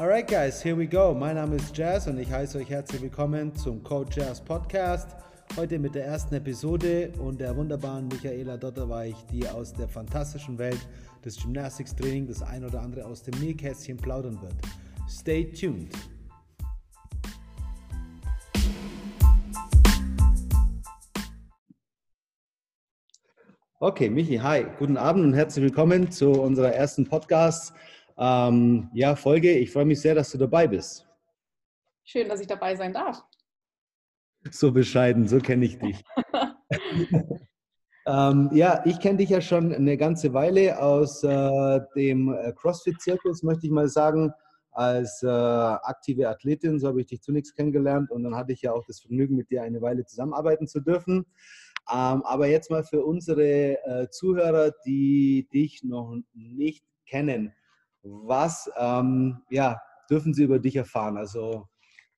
Alright, guys, here we go. Mein Name ist Jazz und ich heiße euch herzlich willkommen zum Code Jazz Podcast. Heute mit der ersten Episode und der wunderbaren Michaela Dotterweich, die aus der fantastischen Welt des Gymnastics Training das ein oder andere aus dem Nähkästchen plaudern wird. Stay tuned. Okay, Michi, hi, guten Abend und herzlich willkommen zu unserer ersten Podcast ähm, ja, Folge. Ich freue mich sehr, dass du dabei bist. Schön, dass ich dabei sein darf. So bescheiden, so kenne ich dich. ähm, ja, ich kenne dich ja schon eine ganze Weile aus äh, dem äh, CrossFit-Zirkus, möchte ich mal sagen, als äh, aktive Athletin. So habe ich dich zunächst kennengelernt und dann hatte ich ja auch das Vergnügen, mit dir eine Weile zusammenarbeiten zu dürfen. Ähm, aber jetzt mal für unsere äh, Zuhörer, die dich noch nicht kennen, was ähm, ja, dürfen sie über dich erfahren? Also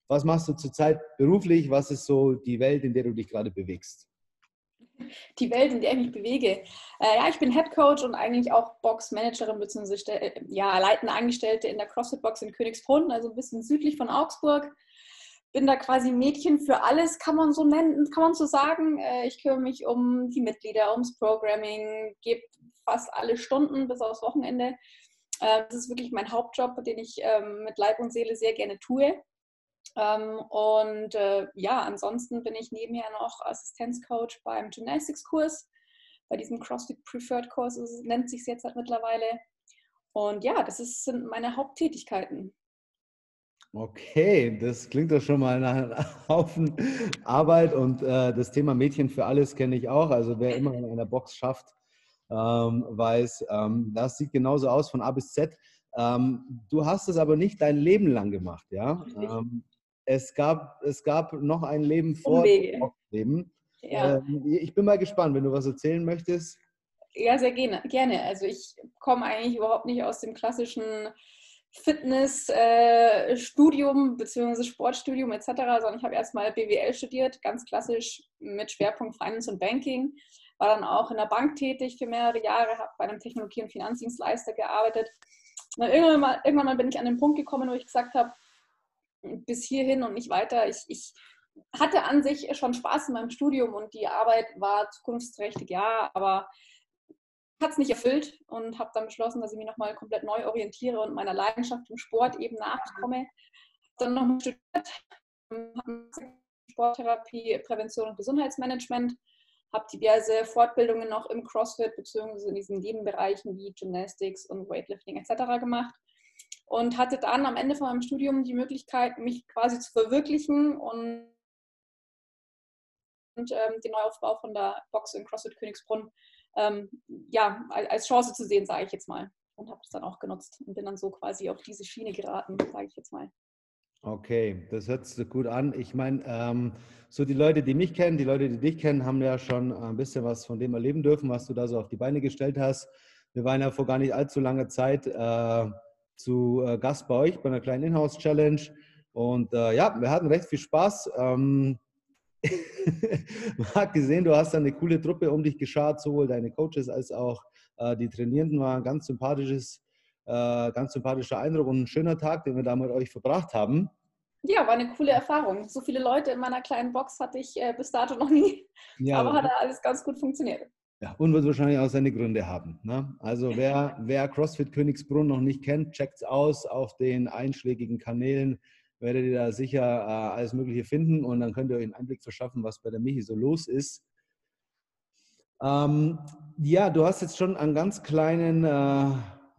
was machst du zurzeit beruflich? Was ist so die Welt, in der du dich gerade bewegst? Die Welt, in der ich mich bewege. Äh, ja, ich bin Head Coach und eigentlich auch Boxmanagerin bzw. Äh, ja, leitende Angestellte in der CrossFit Box in Königsbrunn, also ein bisschen südlich von Augsburg bin da quasi Mädchen für alles, kann man so nennen, kann man so sagen. Äh, ich kümmere mich um die Mitglieder, ums Programming, gebe fast alle Stunden bis aufs Wochenende. Äh, das ist wirklich mein Hauptjob, den ich ähm, mit Leib und Seele sehr gerne tue. Ähm, und äh, ja, ansonsten bin ich nebenher noch Assistenzcoach beim Gymnastics-Kurs, bei diesem CrossFit Preferred Kurs, nennt sich es jetzt halt mittlerweile. Und ja, das ist, sind meine Haupttätigkeiten. Okay, das klingt doch schon mal nach einem Haufen Arbeit und äh, das Thema Mädchen für alles kenne ich auch. Also wer immer in einer Box schafft, ähm, weiß, ähm, das sieht genauso aus von A bis Z. Ähm, du hast es aber nicht dein Leben lang gemacht, ja? Ähm, es, gab, es gab noch ein Leben vor dem Leben. Ja. Ähm, ich bin mal gespannt, wenn du was erzählen möchtest. Ja, sehr gerne. Also ich komme eigentlich überhaupt nicht aus dem klassischen Fitnessstudium äh, bzw. Sportstudium etc., sondern ich habe erstmal BWL studiert, ganz klassisch mit Schwerpunkt Finance und Banking. War dann auch in der Bank tätig für mehrere Jahre, habe bei einem Technologie- und Finanzdienstleister gearbeitet. Und irgendwann, mal, irgendwann mal bin ich an den Punkt gekommen, wo ich gesagt habe, bis hierhin und nicht weiter. Ich, ich hatte an sich schon Spaß in meinem Studium und die Arbeit war zukunftsträchtig, ja, aber hat es nicht erfüllt und habe dann beschlossen, dass ich mich nochmal komplett neu orientiere und meiner Leidenschaft im Sport eben nachkomme. Dann nochmal studiert, Sporttherapie, Prävention und Gesundheitsmanagement, habe diverse Fortbildungen noch im CrossFit bzw. in diesen Nebenbereichen wie Gymnastics und Weightlifting etc. gemacht und hatte dann am Ende von meinem Studium die Möglichkeit, mich quasi zu verwirklichen und, und ähm, den Neuaufbau von der Box in CrossFit Königsbrunn ähm, ja, als Chance zu sehen, sage ich jetzt mal. Und habe es dann auch genutzt und bin dann so quasi auf diese Schiene geraten, sage ich jetzt mal. Okay, das hört sich gut an. Ich meine, ähm, so die Leute, die mich kennen, die Leute, die dich kennen, haben ja schon ein bisschen was von dem erleben dürfen, was du da so auf die Beine gestellt hast. Wir waren ja vor gar nicht allzu langer Zeit äh, zu äh, Gast bei euch bei einer kleinen Inhouse-Challenge. Und äh, ja, wir hatten recht viel Spaß. Ähm, Man hat gesehen, du hast eine coole Truppe um dich geschart, sowohl deine Coaches als auch äh, die Trainierenden war ein ganz sympathisches, äh, ganz sympathischer Eindruck und ein schöner Tag, den wir da mit euch verbracht haben. Ja, war eine coole Erfahrung. So viele Leute in meiner kleinen Box hatte ich äh, bis dato noch nie. Ja, aber hat alles ganz gut funktioniert. Ja, und wird wahrscheinlich auch seine Gründe haben. Ne? Also wer, wer CrossFit Königsbrunn noch nicht kennt, checkt es aus auf den einschlägigen Kanälen werdet ihr da sicher äh, alles Mögliche finden und dann könnt ihr euch einen Einblick verschaffen, was bei der Michi so los ist. Ähm, ja, du hast jetzt schon einen ganz kleinen äh,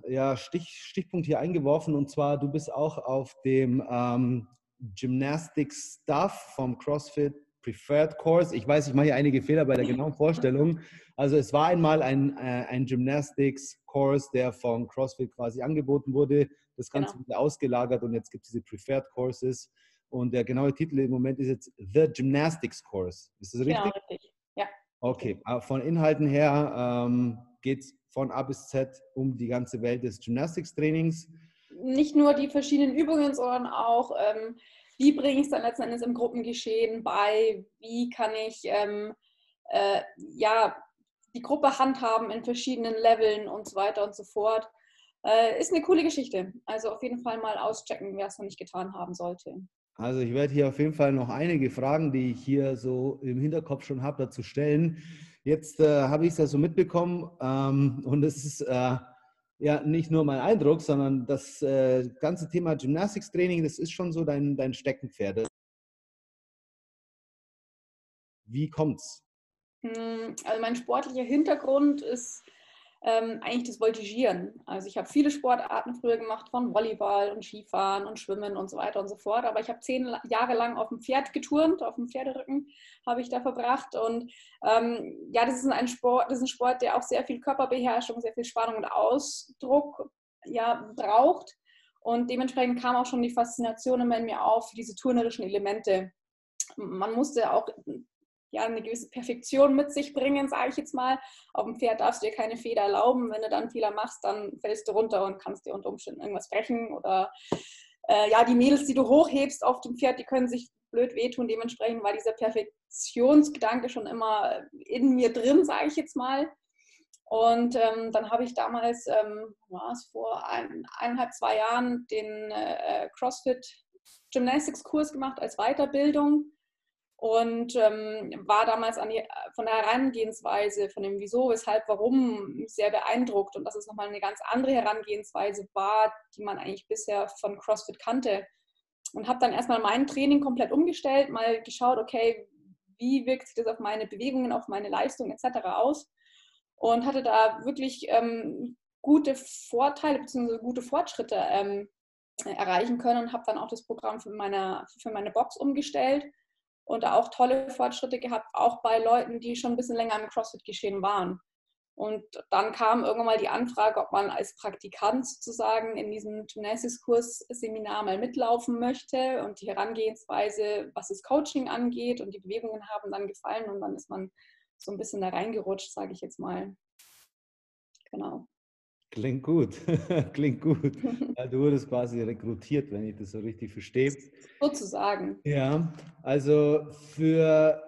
ja, Stich, Stichpunkt hier eingeworfen und zwar, du bist auch auf dem ähm, Gymnastics Stuff vom CrossFit Preferred Course. Ich weiß, ich mache hier einige Fehler bei der genauen Vorstellung. Also es war einmal ein, äh, ein Gymnastics Course, der von CrossFit quasi angeboten wurde. Das Ganze genau. wurde ausgelagert und jetzt gibt es diese Preferred Courses. Und der genaue Titel im Moment ist jetzt The Gymnastics Course. Ist das richtig? Genau, richtig. Ja. Okay, von Inhalten her ähm, geht es von A bis Z um die ganze Welt des Gymnastics-Trainings. Nicht nur die verschiedenen Übungen, sondern auch, ähm, wie bringe ich es dann letzten Endes im Gruppengeschehen bei, wie kann ich ähm, äh, ja, die Gruppe handhaben in verschiedenen Leveln und so weiter und so fort. äh, ist eine coole Geschichte. Also auf jeden Fall mal auschecken, wer es noch nicht getan haben sollte. Also ich werde hier auf jeden Fall noch einige Fragen, die ich hier so im Hinterkopf schon habe, dazu stellen. Jetzt äh, habe ich es ja so mitbekommen ähm, und es ist äh, ja nicht nur mein Eindruck, sondern das äh, ganze Thema Gymnastiktraining, das ist schon so dein, dein Steckenpferd. Wie kommt's? Hm, also mein sportlicher Hintergrund ist ähm, eigentlich das Voltigieren. Also ich habe viele Sportarten früher gemacht, von Volleyball und Skifahren und Schwimmen und so weiter und so fort. Aber ich habe zehn Jahre lang auf dem Pferd geturnt, auf dem Pferderücken habe ich da verbracht. Und ähm, ja, das ist ein Sport, das ist ein Sport, der auch sehr viel Körperbeherrschung, sehr viel Spannung und Ausdruck ja, braucht. Und dementsprechend kam auch schon die Faszination immer in mir auf für diese turnerischen Elemente. Man musste auch ja, eine gewisse Perfektion mit sich bringen, sage ich jetzt mal. Auf dem Pferd darfst du dir keine Feder erlauben. Wenn du dann Fehler machst, dann fällst du runter und kannst dir unter Umständen irgendwas brechen. Oder äh, ja, die Mädels, die du hochhebst auf dem Pferd, die können sich blöd wehtun. Dementsprechend war dieser Perfektionsgedanke schon immer in mir drin, sage ich jetzt mal. Und ähm, dann habe ich damals, ähm, was vor ein, eineinhalb, zwei Jahren, den äh, CrossFit Gymnastics Kurs gemacht als Weiterbildung und ähm, war damals die, von der Herangehensweise, von dem Wieso, weshalb, warum sehr beeindruckt und dass es nochmal eine ganz andere Herangehensweise war, die man eigentlich bisher von CrossFit kannte. Und habe dann erstmal mein Training komplett umgestellt, mal geschaut, okay, wie wirkt sich das auf meine Bewegungen, auf meine Leistung etc. aus und hatte da wirklich ähm, gute Vorteile bzw. gute Fortschritte ähm, erreichen können und habe dann auch das Programm für meine, für meine Box umgestellt und auch tolle Fortschritte gehabt, auch bei Leuten, die schon ein bisschen länger im CrossFit-Geschehen waren. Und dann kam irgendwann mal die Anfrage, ob man als Praktikant sozusagen in diesem Gymnasiskurs-Seminar mal mitlaufen möchte und die Herangehensweise, was das Coaching angeht und die Bewegungen haben dann gefallen und dann ist man so ein bisschen da reingerutscht, sage ich jetzt mal. Genau. Klingt gut, klingt gut. Du wurdest quasi rekrutiert, wenn ich das so richtig verstehe. Sozusagen. Ja, also für,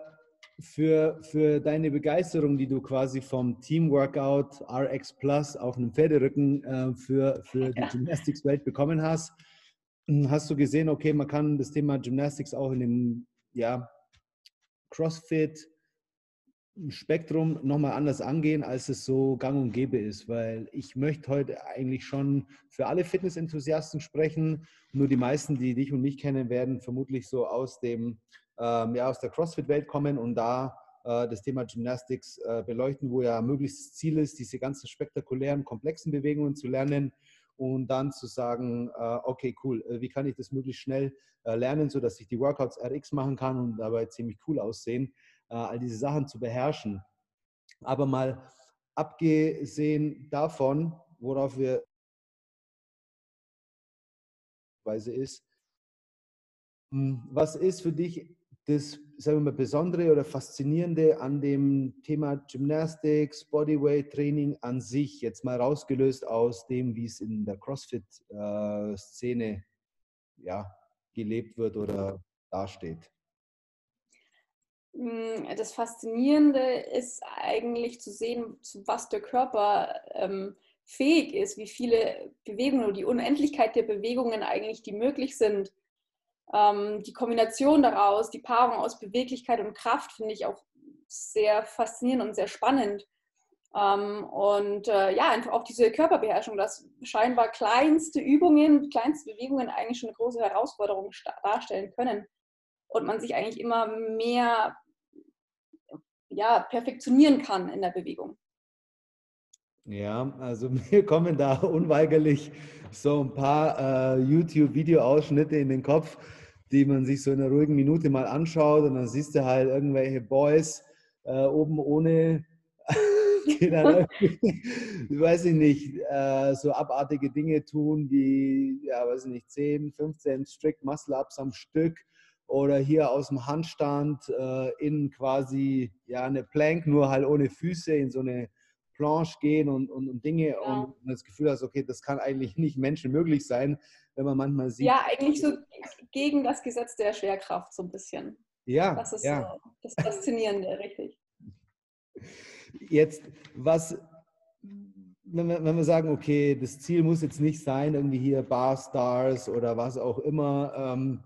für, für deine Begeisterung, die du quasi vom Team Workout RX Plus auf einem Pferderücken äh, für, für die ja. Gymnastics-Welt bekommen hast, hast du gesehen, okay, man kann das Thema Gymnastics auch in dem ja, CrossFit, Spektrum nochmal anders angehen, als es so gang und gäbe ist, weil ich möchte heute eigentlich schon für alle Fitnessenthusiasten sprechen. Nur die meisten, die dich und mich kennen, werden vermutlich so aus dem ähm, ja, aus der CrossFit-Welt kommen und da äh, das Thema Gymnastics äh, beleuchten, wo ja möglichst das Ziel ist, diese ganzen spektakulären, komplexen Bewegungen zu lernen und dann zu sagen, äh, okay, cool, äh, wie kann ich das möglichst schnell äh, lernen, sodass ich die Workouts RX machen kann und dabei ziemlich cool aussehen all diese Sachen zu beherrschen. Aber mal abgesehen davon, worauf wir Weise ist, hm, was ist für dich das sagen wir mal, Besondere oder Faszinierende an dem Thema Gymnastics, Bodyweight Training an sich, jetzt mal rausgelöst aus dem, wie es in der CrossFit-Szene äh, ja, gelebt wird oder dasteht? Hm, das Faszinierende ist eigentlich zu sehen, zu was der Körper ähm, fähig ist, wie viele Bewegungen oder die Unendlichkeit der Bewegungen eigentlich, die möglich sind. Ähm, die Kombination daraus, die Paarung aus Beweglichkeit und Kraft finde ich auch sehr faszinierend und sehr spannend. Ähm, und äh, ja, einfach auch diese Körperbeherrschung, dass scheinbar kleinste Übungen, kleinste Bewegungen eigentlich schon eine große Herausforderung darstellen können und man sich eigentlich immer mehr ja, perfektionieren kann in der Bewegung. Ja, also mir kommen da unweigerlich so ein paar äh, YouTube-Video-Ausschnitte in den Kopf, die man sich so in einer ruhigen Minute mal anschaut und dann siehst du halt irgendwelche Boys äh, oben ohne, die dann weiß ich nicht, äh, so abartige Dinge tun wie, ja, weiß ich nicht, 10, 15 Strict Muscle-Ups am Stück oder hier aus dem Handstand äh, in quasi ja eine Plank, nur halt ohne Füße in so eine Planche gehen und, und, und Dinge ja. und das Gefühl hast, okay, das kann eigentlich nicht menschenmöglich sein, wenn man manchmal sieht. Ja, eigentlich so gegen das Gesetz der Schwerkraft so ein bisschen. Ja. Das ist ja. so das Faszinierende, richtig. Jetzt, was wenn wir, wenn wir sagen, okay, das Ziel muss jetzt nicht sein, irgendwie hier Bar Stars oder was auch immer ähm,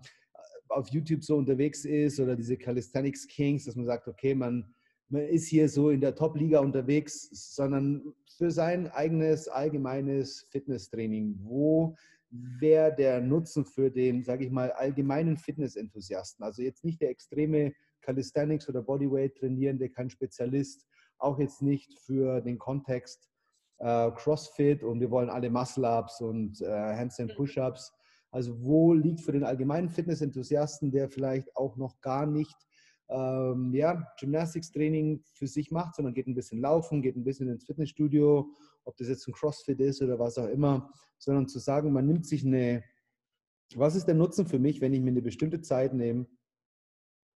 auf YouTube so unterwegs ist oder diese Calisthenics Kings, dass man sagt, okay, man, man ist hier so in der Top-Liga unterwegs, sondern für sein eigenes allgemeines Fitnesstraining. Wo wäre der Nutzen für den, sage ich mal, allgemeinen Fitnessenthusiasten? Also jetzt nicht der extreme Calisthenics oder Bodyweight trainierende, kein Spezialist, auch jetzt nicht für den Kontext äh, CrossFit und wir wollen alle Muscle-Ups und äh, Handstand mhm. Push-Ups. Also wo liegt für den allgemeinen Fitnessenthusiasten, der vielleicht auch noch gar nicht ähm, ja, Gymnastics-Training für sich macht, sondern geht ein bisschen laufen, geht ein bisschen ins Fitnessstudio, ob das jetzt ein CrossFit ist oder was auch immer, sondern zu sagen, man nimmt sich eine, was ist der Nutzen für mich, wenn ich mir eine bestimmte Zeit nehme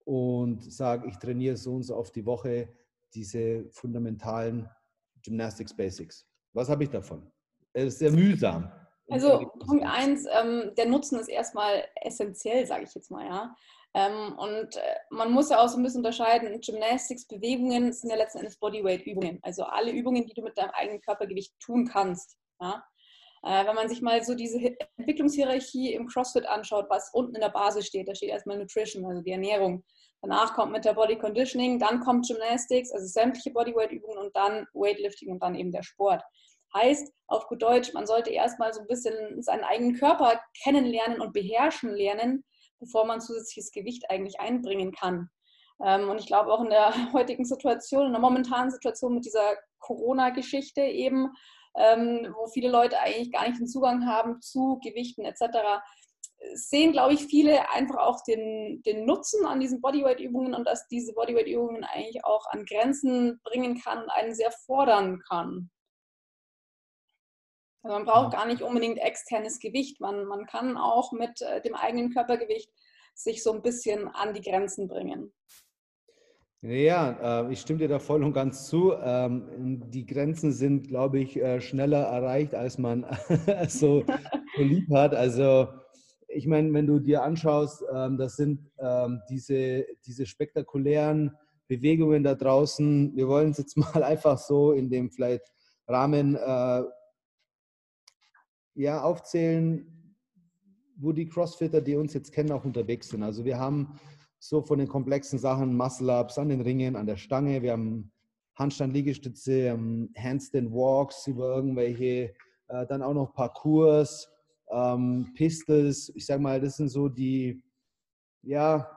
und sage, ich trainiere so und so auf die Woche diese fundamentalen Gymnastics Basics. Was habe ich davon? Es ist sehr mühsam. Also Punkt eins, ähm, der Nutzen ist erstmal essentiell, sage ich jetzt mal, ja. Ähm, und äh, man muss ja auch so ein bisschen unterscheiden, Gymnastics, Bewegungen sind ja letzten Endes Bodyweight-Übungen. Also alle Übungen, die du mit deinem eigenen Körpergewicht tun kannst. Ja? Äh, wenn man sich mal so diese Entwicklungshierarchie im CrossFit anschaut, was unten in der Basis steht, da steht erstmal Nutrition, also die Ernährung. Danach kommt mit der Body Conditioning, dann kommt Gymnastics, also sämtliche Bodyweight-Übungen und dann Weightlifting und dann eben der Sport. Heißt, auf gut Deutsch, man sollte erstmal so ein bisschen seinen eigenen Körper kennenlernen und beherrschen lernen, bevor man zusätzliches Gewicht eigentlich einbringen kann. Ähm, und ich glaube auch in der heutigen Situation, in der momentanen Situation mit dieser Corona-Geschichte eben, ähm, wo viele Leute eigentlich gar nicht den Zugang haben zu Gewichten etc., sehen, glaube ich, viele einfach auch den, den Nutzen an diesen Bodyweight-Übungen und dass diese Bodyweight-Übungen eigentlich auch an Grenzen bringen kann und einen sehr fordern kann. Also man braucht gar nicht unbedingt externes Gewicht. Man, man kann auch mit äh, dem eigenen Körpergewicht sich so ein bisschen an die Grenzen bringen. Ja, äh, ich stimme dir da voll und ganz zu. Ähm, die Grenzen sind, glaube ich, äh, schneller erreicht, als man so, lieb hat. Also ich meine, wenn du dir anschaust, ähm, das sind ähm, diese, diese spektakulären Bewegungen da draußen. Wir wollen es jetzt mal einfach so in dem vielleicht Rahmen ja, aufzählen, wo die Crossfitter, die uns jetzt kennen, auch unterwegs sind. Also wir haben so von den komplexen Sachen Muscle-Ups an den Ringen, an der Stange, wir haben Handstand-Liegestütze, Handstand-Walks über irgendwelche, äh, dann auch noch Parcours, ähm, Pistols. Ich sage mal, das sind so die, ja,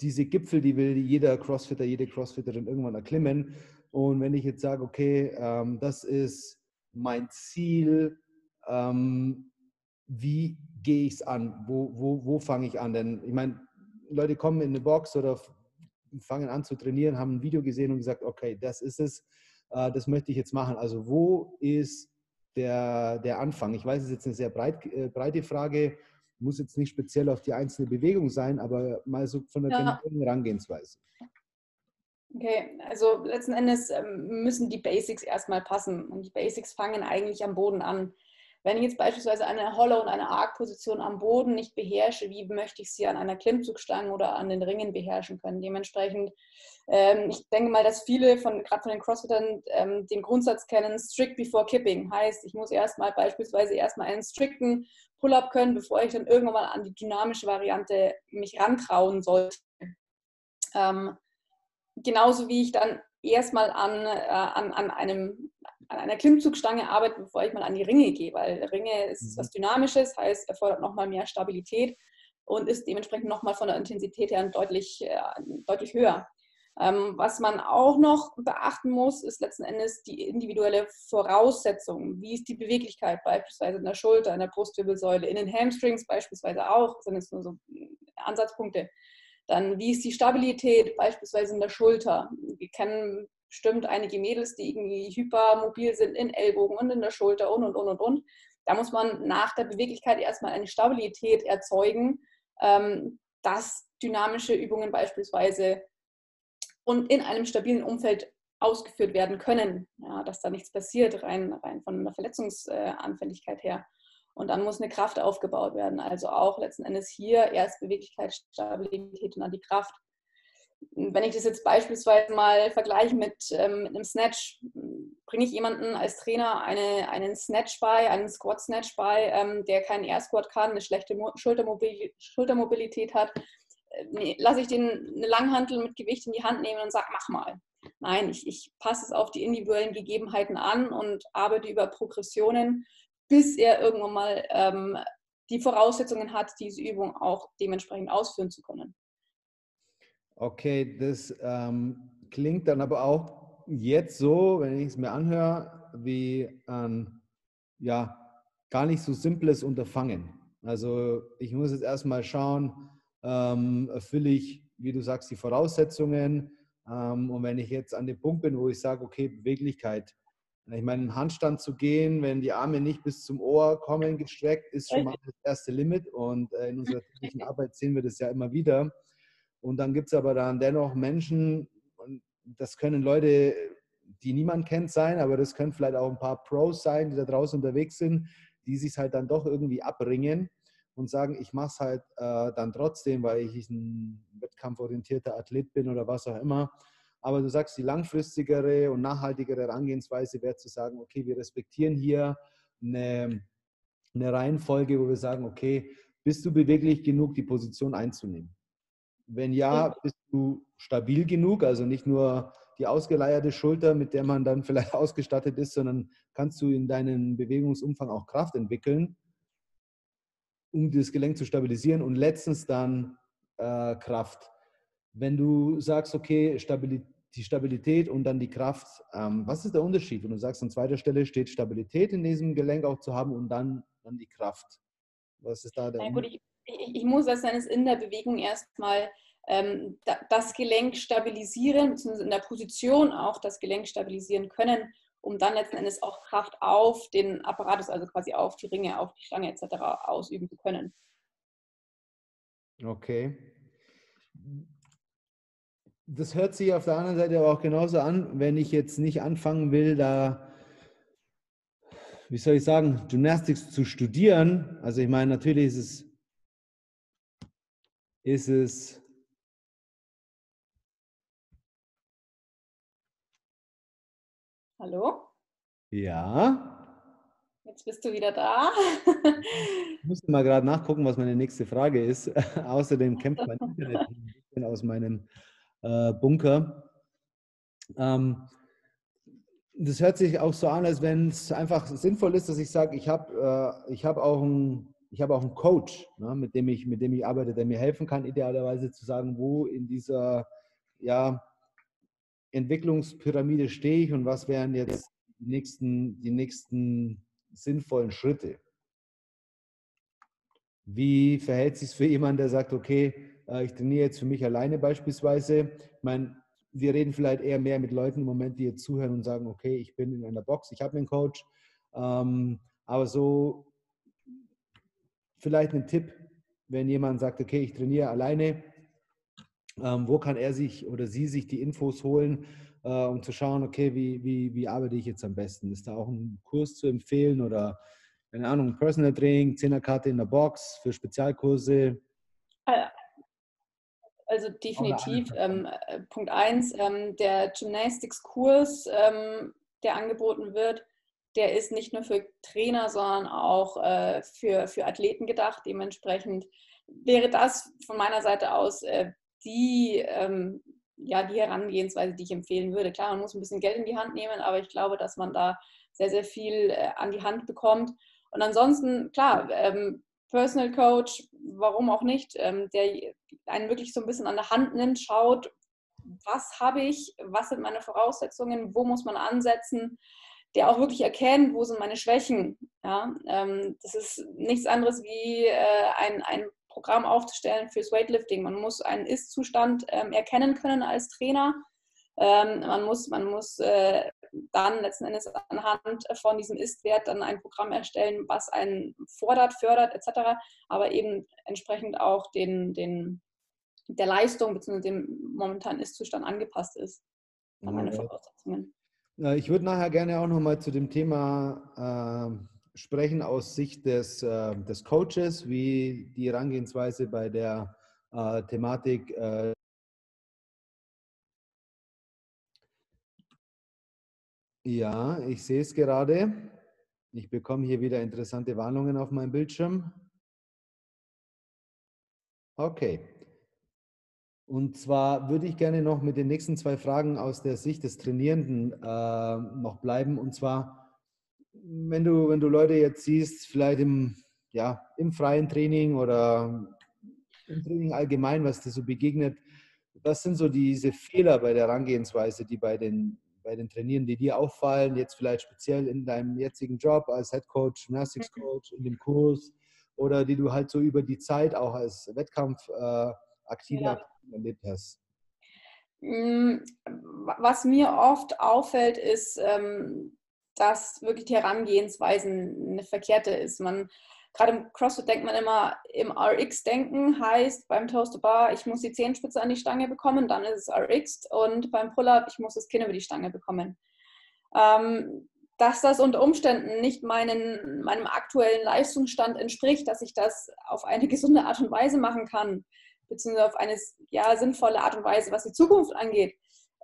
diese Gipfel, die will jeder Crossfitter, jede Crossfitterin irgendwann erklimmen. Und wenn ich jetzt sage, okay, ähm, das ist mein Ziel, ähm, wie gehe ich es an, wo, wo, wo fange ich an? Denn ich meine, Leute kommen in eine Box oder fangen an zu trainieren, haben ein Video gesehen und gesagt, okay, das ist es, äh, das möchte ich jetzt machen. Also wo ist der, der Anfang? Ich weiß, es ist jetzt eine sehr breit, äh, breite Frage, muss jetzt nicht speziell auf die einzelne Bewegung sein, aber mal so von der ja. Herangehensweise. Okay, also letzten Endes ähm, müssen die Basics erstmal passen und die Basics fangen eigentlich am Boden an. Wenn ich jetzt beispielsweise eine Hollow und eine Arc-Position am Boden nicht beherrsche, wie möchte ich sie an einer Klimmzugstange oder an den Ringen beherrschen können? Dementsprechend, ähm, ich denke mal, dass viele von, gerade von den Crossfittern, ähm, den Grundsatz kennen, strict before kipping. Heißt, ich muss erstmal beispielsweise erstmal einen strikten Pull-up können, bevor ich dann irgendwann mal an die dynamische Variante mich rantrauen sollte. Ähm, genauso wie ich dann erstmal an, äh, an, an, einem, an einer Klimmzugstange arbeite, bevor ich mal an die Ringe gehe, weil Ringe ist mhm. was Dynamisches, heißt, erfordert nochmal mehr Stabilität und ist dementsprechend nochmal von der Intensität her deutlich, äh, deutlich höher. Ähm, was man auch noch beachten muss, ist letzten Endes die individuelle Voraussetzung. Wie ist die Beweglichkeit beispielsweise in der Schulter, in der Brustwirbelsäule, in den Hamstrings beispielsweise auch, sind es nur so Ansatzpunkte. Dann, wie ist die Stabilität beispielsweise in der Schulter? Wir kennen bestimmt einige Mädels, die irgendwie hypermobil sind in Ellbogen und in der Schulter und und und und und. Da muss man nach der Beweglichkeit erstmal eine Stabilität erzeugen, ähm, dass dynamische Übungen beispielsweise und in einem stabilen Umfeld ausgeführt werden können, ja, dass da nichts passiert, rein, rein von der Verletzungsanfälligkeit her. Und dann muss eine Kraft aufgebaut werden. Also auch letzten Endes hier erst Beweglichkeit, Stabilität und dann die Kraft. Wenn ich das jetzt beispielsweise mal vergleiche mit, ähm, mit einem Snatch, bringe ich jemanden als Trainer eine, einen Snatch bei, einen Squat Snatch bei, ähm, der keinen Air Squat kann, eine schlechte Mo Schultermobil Schultermobilität hat, äh, nee, lasse ich den eine Langhantel mit Gewicht in die Hand nehmen und sage, mach mal. Nein, ich, ich passe es auf die individuellen Gegebenheiten an und arbeite über Progressionen, bis er irgendwann mal ähm, die Voraussetzungen hat, diese Übung auch dementsprechend ausführen zu können. Okay, das ähm, klingt dann aber auch jetzt so, wenn ich es mir anhöre, wie ein ja, gar nicht so simples Unterfangen. Also ich muss jetzt erstmal schauen, ähm, erfülle ich, wie du sagst, die Voraussetzungen. Ähm, und wenn ich jetzt an dem Punkt bin, wo ich sage, okay, Beweglichkeit, ich meine, im Handstand zu gehen, wenn die Arme nicht bis zum Ohr kommen, gestreckt, ist schon mal das erste Limit. Und äh, in unserer täglichen Arbeit sehen wir das ja immer wieder. Und dann gibt es aber dann dennoch Menschen, und das können Leute, die niemand kennt, sein, aber das können vielleicht auch ein paar Pros sein, die da draußen unterwegs sind, die sich halt dann doch irgendwie abbringen und sagen, ich mache es halt äh, dann trotzdem, weil ich ein wettkampforientierter Athlet bin oder was auch immer. Aber du sagst, die langfristigere und nachhaltigere Herangehensweise wäre zu sagen, okay, wir respektieren hier eine, eine Reihenfolge, wo wir sagen, okay, bist du beweglich genug, die Position einzunehmen? Wenn ja, bist du stabil genug, also nicht nur die ausgeleierte Schulter, mit der man dann vielleicht ausgestattet ist, sondern kannst du in deinem Bewegungsumfang auch Kraft entwickeln, um das Gelenk zu stabilisieren und letztens dann äh, Kraft. Wenn du sagst, okay, Stabilität, die Stabilität und dann die Kraft, ähm, was ist der Unterschied? Wenn du sagst, an zweiter Stelle steht Stabilität in diesem Gelenk auch zu haben und dann, dann die Kraft. Was ist da der Na gut, ich, ich, ich muss eines in der Bewegung erstmal ähm, das Gelenk stabilisieren, beziehungsweise in der Position auch das Gelenk stabilisieren können, um dann letzten Endes auch Kraft auf den Apparatus, also quasi auf die Ringe, auf die Stange etc. ausüben zu können. Okay. Das hört sich auf der anderen Seite aber auch genauso an, wenn ich jetzt nicht anfangen will, da, wie soll ich sagen, Gymnastics zu studieren. Also ich meine, natürlich ist es, ist es Hallo? Ja. Jetzt bist du wieder da. ich muss mal gerade nachgucken, was meine nächste Frage ist. Außerdem kämpft mein Internet ein bisschen aus meinem äh, Bunker. Ähm, das hört sich auch so an, als wenn es einfach sinnvoll ist, dass ich sage, ich habe äh, hab auch einen hab auch einen Coach, ne, mit, dem ich, mit dem ich arbeite, der mir helfen kann, idealerweise zu sagen, wo in dieser ja, Entwicklungspyramide stehe ich und was wären jetzt die nächsten, die nächsten sinnvollen Schritte? Wie verhält sich es für jemanden, der sagt, okay, ich trainiere jetzt für mich alleine beispielsweise? Ich meine, wir reden vielleicht eher mehr mit Leuten im Moment, die jetzt zuhören und sagen, okay, ich bin in einer Box, ich habe einen Coach. Ähm, aber so vielleicht ein Tipp, wenn jemand sagt, okay, ich trainiere alleine, ähm, wo kann er sich oder sie sich die Infos holen, äh, um zu schauen, okay, wie, wie, wie arbeite ich jetzt am besten? Ist da auch ein Kurs zu empfehlen oder, keine Ahnung, Personal Training, Zehnerkarte in der Box für Spezialkurse? Also definitiv. Ähm, äh, Punkt 1, ähm, der Gymnastics-Kurs, ähm, der angeboten wird, der ist nicht nur für Trainer, sondern auch äh, für, für Athleten gedacht. Dementsprechend wäre das von meiner Seite aus äh, die, ähm, ja, die Herangehensweise, die ich empfehlen würde. Klar, man muss ein bisschen Geld in die Hand nehmen, aber ich glaube, dass man da sehr, sehr viel äh, an die Hand bekommt. Und ansonsten, klar, ähm, Personal Coach, warum auch nicht, ähm, der einen wirklich so ein bisschen an der Hand nimmt, schaut, was habe ich, was sind meine Voraussetzungen, wo muss man ansetzen, der auch wirklich erkennt, wo sind meine Schwächen. Ja? Ähm, das ist nichts anderes wie äh, ein, ein Programm aufzustellen fürs Weightlifting. Man muss einen Ist-Zustand ähm, erkennen können als Trainer. Ähm, man muss, man muss äh, dann letzten Endes anhand von diesem Ist-Wert dann ein Programm erstellen, was einen fordert, fördert etc., aber eben entsprechend auch den, den, der Leistung bzw. dem momentanen Ist-Zustand angepasst ist an meine Voraussetzungen. Ich würde nachher gerne auch nochmal zu dem Thema äh, sprechen aus Sicht des, äh, des Coaches, wie die Herangehensweise bei der äh, Thematik Ja, ich sehe es gerade. Ich bekomme hier wieder interessante Warnungen auf meinem Bildschirm. Okay. Und zwar würde ich gerne noch mit den nächsten zwei Fragen aus der Sicht des Trainierenden äh, noch bleiben. Und zwar, wenn du, wenn du Leute jetzt siehst, vielleicht im, ja, im freien Training oder im Training allgemein, was dir so begegnet, was sind so diese Fehler bei der Herangehensweise, die bei den bei den Trainieren, die dir auffallen, jetzt vielleicht speziell in deinem jetzigen Job als Head Coach, Gymnastics mhm. Coach, in dem Kurs oder die du halt so über die Zeit auch als Wettkampf äh, aktiver ja. erlebt hast? Mm, was mir oft auffällt, ist, ähm, dass wirklich die Herangehensweise eine verkehrte ist. Man gerade im CrossFit denkt man immer, im RX-Denken heißt beim Toast Bar, ich muss die Zehenspitze an die Stange bekommen, dann ist es RX und beim Pull-Up, ich muss das Kinn über die Stange bekommen. Ähm, dass das unter Umständen nicht meinen, meinem aktuellen Leistungsstand entspricht, dass ich das auf eine gesunde Art und Weise machen kann, beziehungsweise auf eine ja, sinnvolle Art und Weise, was die Zukunft angeht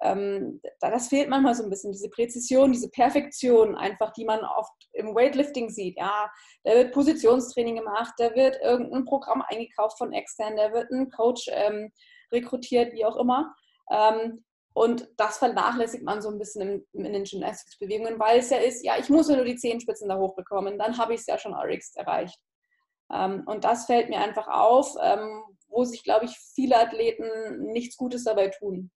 ähm, das fehlt manchmal so ein bisschen, diese Präzision, diese Perfektion einfach, die man oft im Weightlifting sieht. Ja, da wird Positionstraining gemacht, da wird irgendein Programm eingekauft von extern, da wird ein Coach ähm, rekrutiert, wie auch immer. Ähm, und das vernachlässigt man so ein bisschen in, in den Gymnastics-Bewegungen, weil es ja ist, ja, ich muss ja nur die Zehenspitzen da hochbekommen, dann habe ich es ja schon RX erreicht. Ähm, und das fällt mir einfach auf, ähm, wo sich, glaube ich, viele Athleten nichts Gutes dabei tun.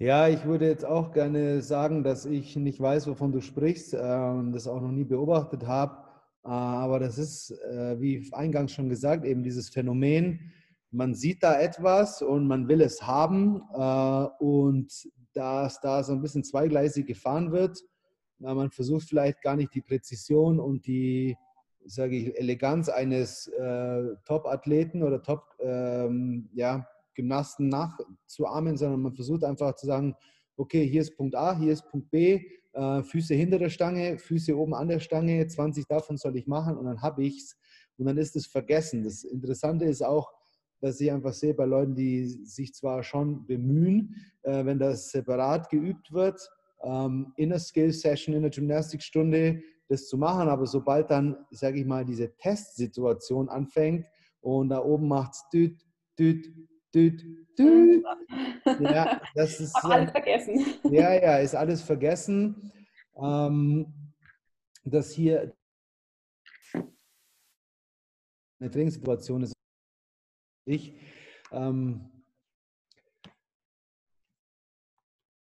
Ja, ich würde jetzt auch gerne sagen, dass ich nicht weiß, wovon du sprichst äh, und das auch noch nie beobachtet habe. Äh, aber das ist, äh, wie eingangs schon gesagt, eben dieses Phänomen, man sieht da etwas und man will es haben und dass da so ein bisschen zweigleisig gefahren wird, man versucht vielleicht gar nicht die Präzision und die, sage ich, Eleganz eines Top-Athleten oder Top, ähm, ja, Gymnasten nachzuahmen, sondern man versucht einfach zu sagen, okay, hier ist Punkt A, hier ist Punkt B, äh, Füße hinter der Stange, Füße oben an der Stange, 20 davon soll ich machen und dann habe ich es und dann ist es vergessen. Das Interessante ist auch, dass ich einfach sehe bei Leuten, die sich zwar schon bemühen, äh, wenn das separat geübt wird, ähm, in der Skill-Session, in der Gymnastikstunde, das zu machen, aber sobald dann, sage ich mal, diese Testsituation anfängt und da oben macht es düt, düt, düt, düt. Ja, das ist. Auch alles vergessen. Ja, ja, ist alles vergessen. Ähm, dass hier eine Trainingssituation ist. Ich. Ähm,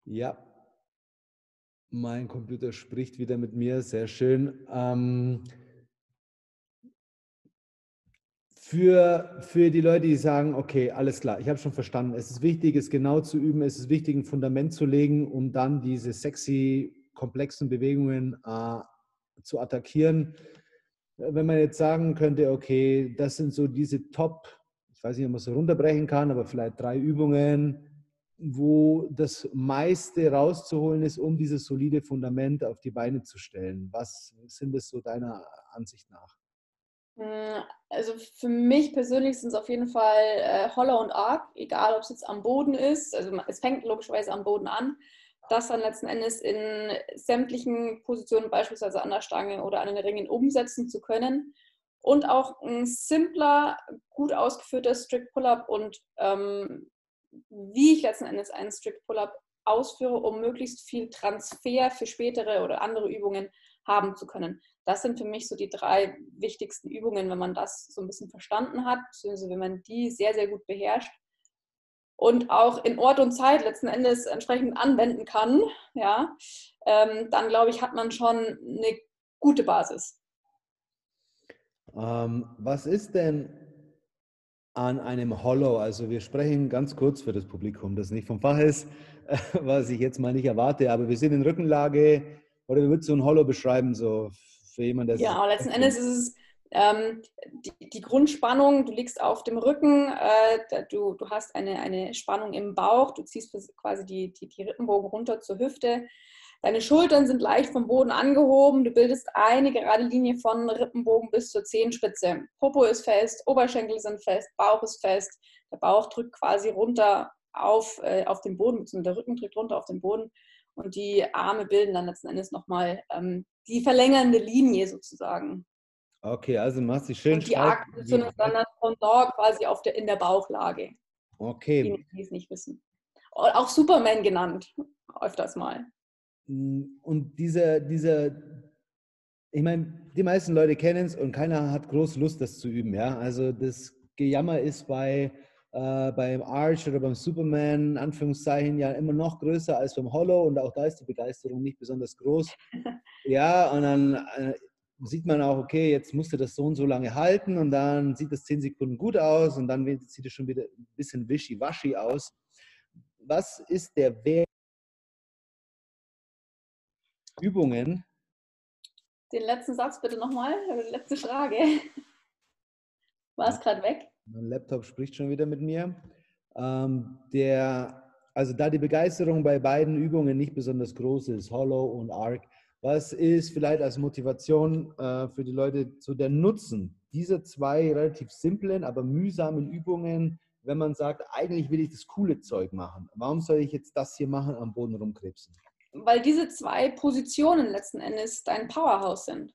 ja, mein Computer spricht wieder mit mir, sehr schön. Ähm, für, für die Leute, die sagen, okay, alles klar, ich habe schon verstanden, es ist wichtig, es genau zu üben, es ist wichtig, ein Fundament zu legen, um dann diese sexy, komplexen Bewegungen äh, zu attackieren. Wenn man jetzt sagen könnte, okay, das sind so diese Top, ich weiß nicht, ob man es so runterbrechen kann, aber vielleicht drei Übungen, wo das meiste rauszuholen ist, um dieses solide Fundament auf die Beine zu stellen. Was sind das so deiner Ansicht nach? Hm, also für mich persönlich sind es auf jeden Fall äh, Holler und Arc, egal ob es jetzt am Boden ist. Also es fängt logischerweise am Boden an. Das dann letzten Endes in sämtlichen Positionen, beispielsweise an der Stange oder an den Ringen, umsetzen zu können. Und auch ein simpler, gut ausgeführter Strict Pull-Up und ähm, wie ich letzten Endes einen Strict Pull-Up ausführe, um möglichst viel Transfer für spätere oder andere Übungen haben zu können das sind für mich so die drei wichtigsten Übungen, wenn man das so ein bisschen verstanden hat, beziehungsweise wenn man die sehr, sehr gut beherrscht und auch in Ort und Zeit letzten Endes entsprechend anwenden kann, ja, ähm, dann glaube ich, hat man schon eine gute Basis. Ähm, was ist denn an einem Hollow? Also wir sprechen ganz kurz für das Publikum, das nicht vom Fach ist, was ich jetzt mal nicht erwarte, aber wir sind in Rückenlage oder wie würdest du ein Hollow beschreiben, so für jemanden, der Ja, aber letzten Endes ist es ähm, die, die, Grundspannung, du liegst auf dem Rücken, äh, du, du hast eine, eine Spannung im Bauch, du ziehst quasi die, die, die Rippenbogen runter zur Hüfte. Deine Schultern sind leicht vom Boden angehoben. Du bildest eine gerade Linie von Rippenbogen bis zur Zehenspitze. Popo ist fest, Oberschenkel sind fest, Bauch ist fest. Der Bauch drückt quasi runter auf, äh, auf dem Boden, beziehungsweise der Rücken drückt runter auf den Boden und die Arme bilden dann letzten Endes nochmal ähm, die verlängernde Linie sozusagen. Okay, also machst du schön Und die Achse sind dann das Pendant quasi auf der, in der Bauchlage. Okay. Die, die es nicht wissen. Auch Superman genannt, öfters mal. Mm, und dieser, dieser, ich meine, die meisten Leute kennen es und keiner hat groß Lust, das zu üben. Ja? Also das Gejammer ist bei, äh, beim Arch oder beim Superman, Anführungszeichen, ja immer noch größer als beim Hollow und auch da ist die Begeisterung nicht besonders groß. Ja, und dann äh, sieht man auch, okay, jetzt musste das so und so lange halten und dann sieht das zehn Sekunden gut aus und dann sieht es schon wieder ein bisschen wischiwaschi aus. Was ist der Wert Übungen? Den letzten Satz bitte nochmal, letzte Frage. War es gerade weg? Mein Laptop spricht schon wieder mit mir. Ähm, der, also da die Begeisterung bei beiden Übungen nicht besonders groß ist, Hollow und Arc, was ist vielleicht als Motivation äh, für die Leute so der Nutzen dieser zwei relativ simplen, aber mühsamen Übungen, wenn man sagt, eigentlich will ich das coole Zeug machen? Warum soll ich jetzt das hier machen, am Boden rumkrebsen? Weil diese zwei Positionen letzten Endes dein Powerhouse sind.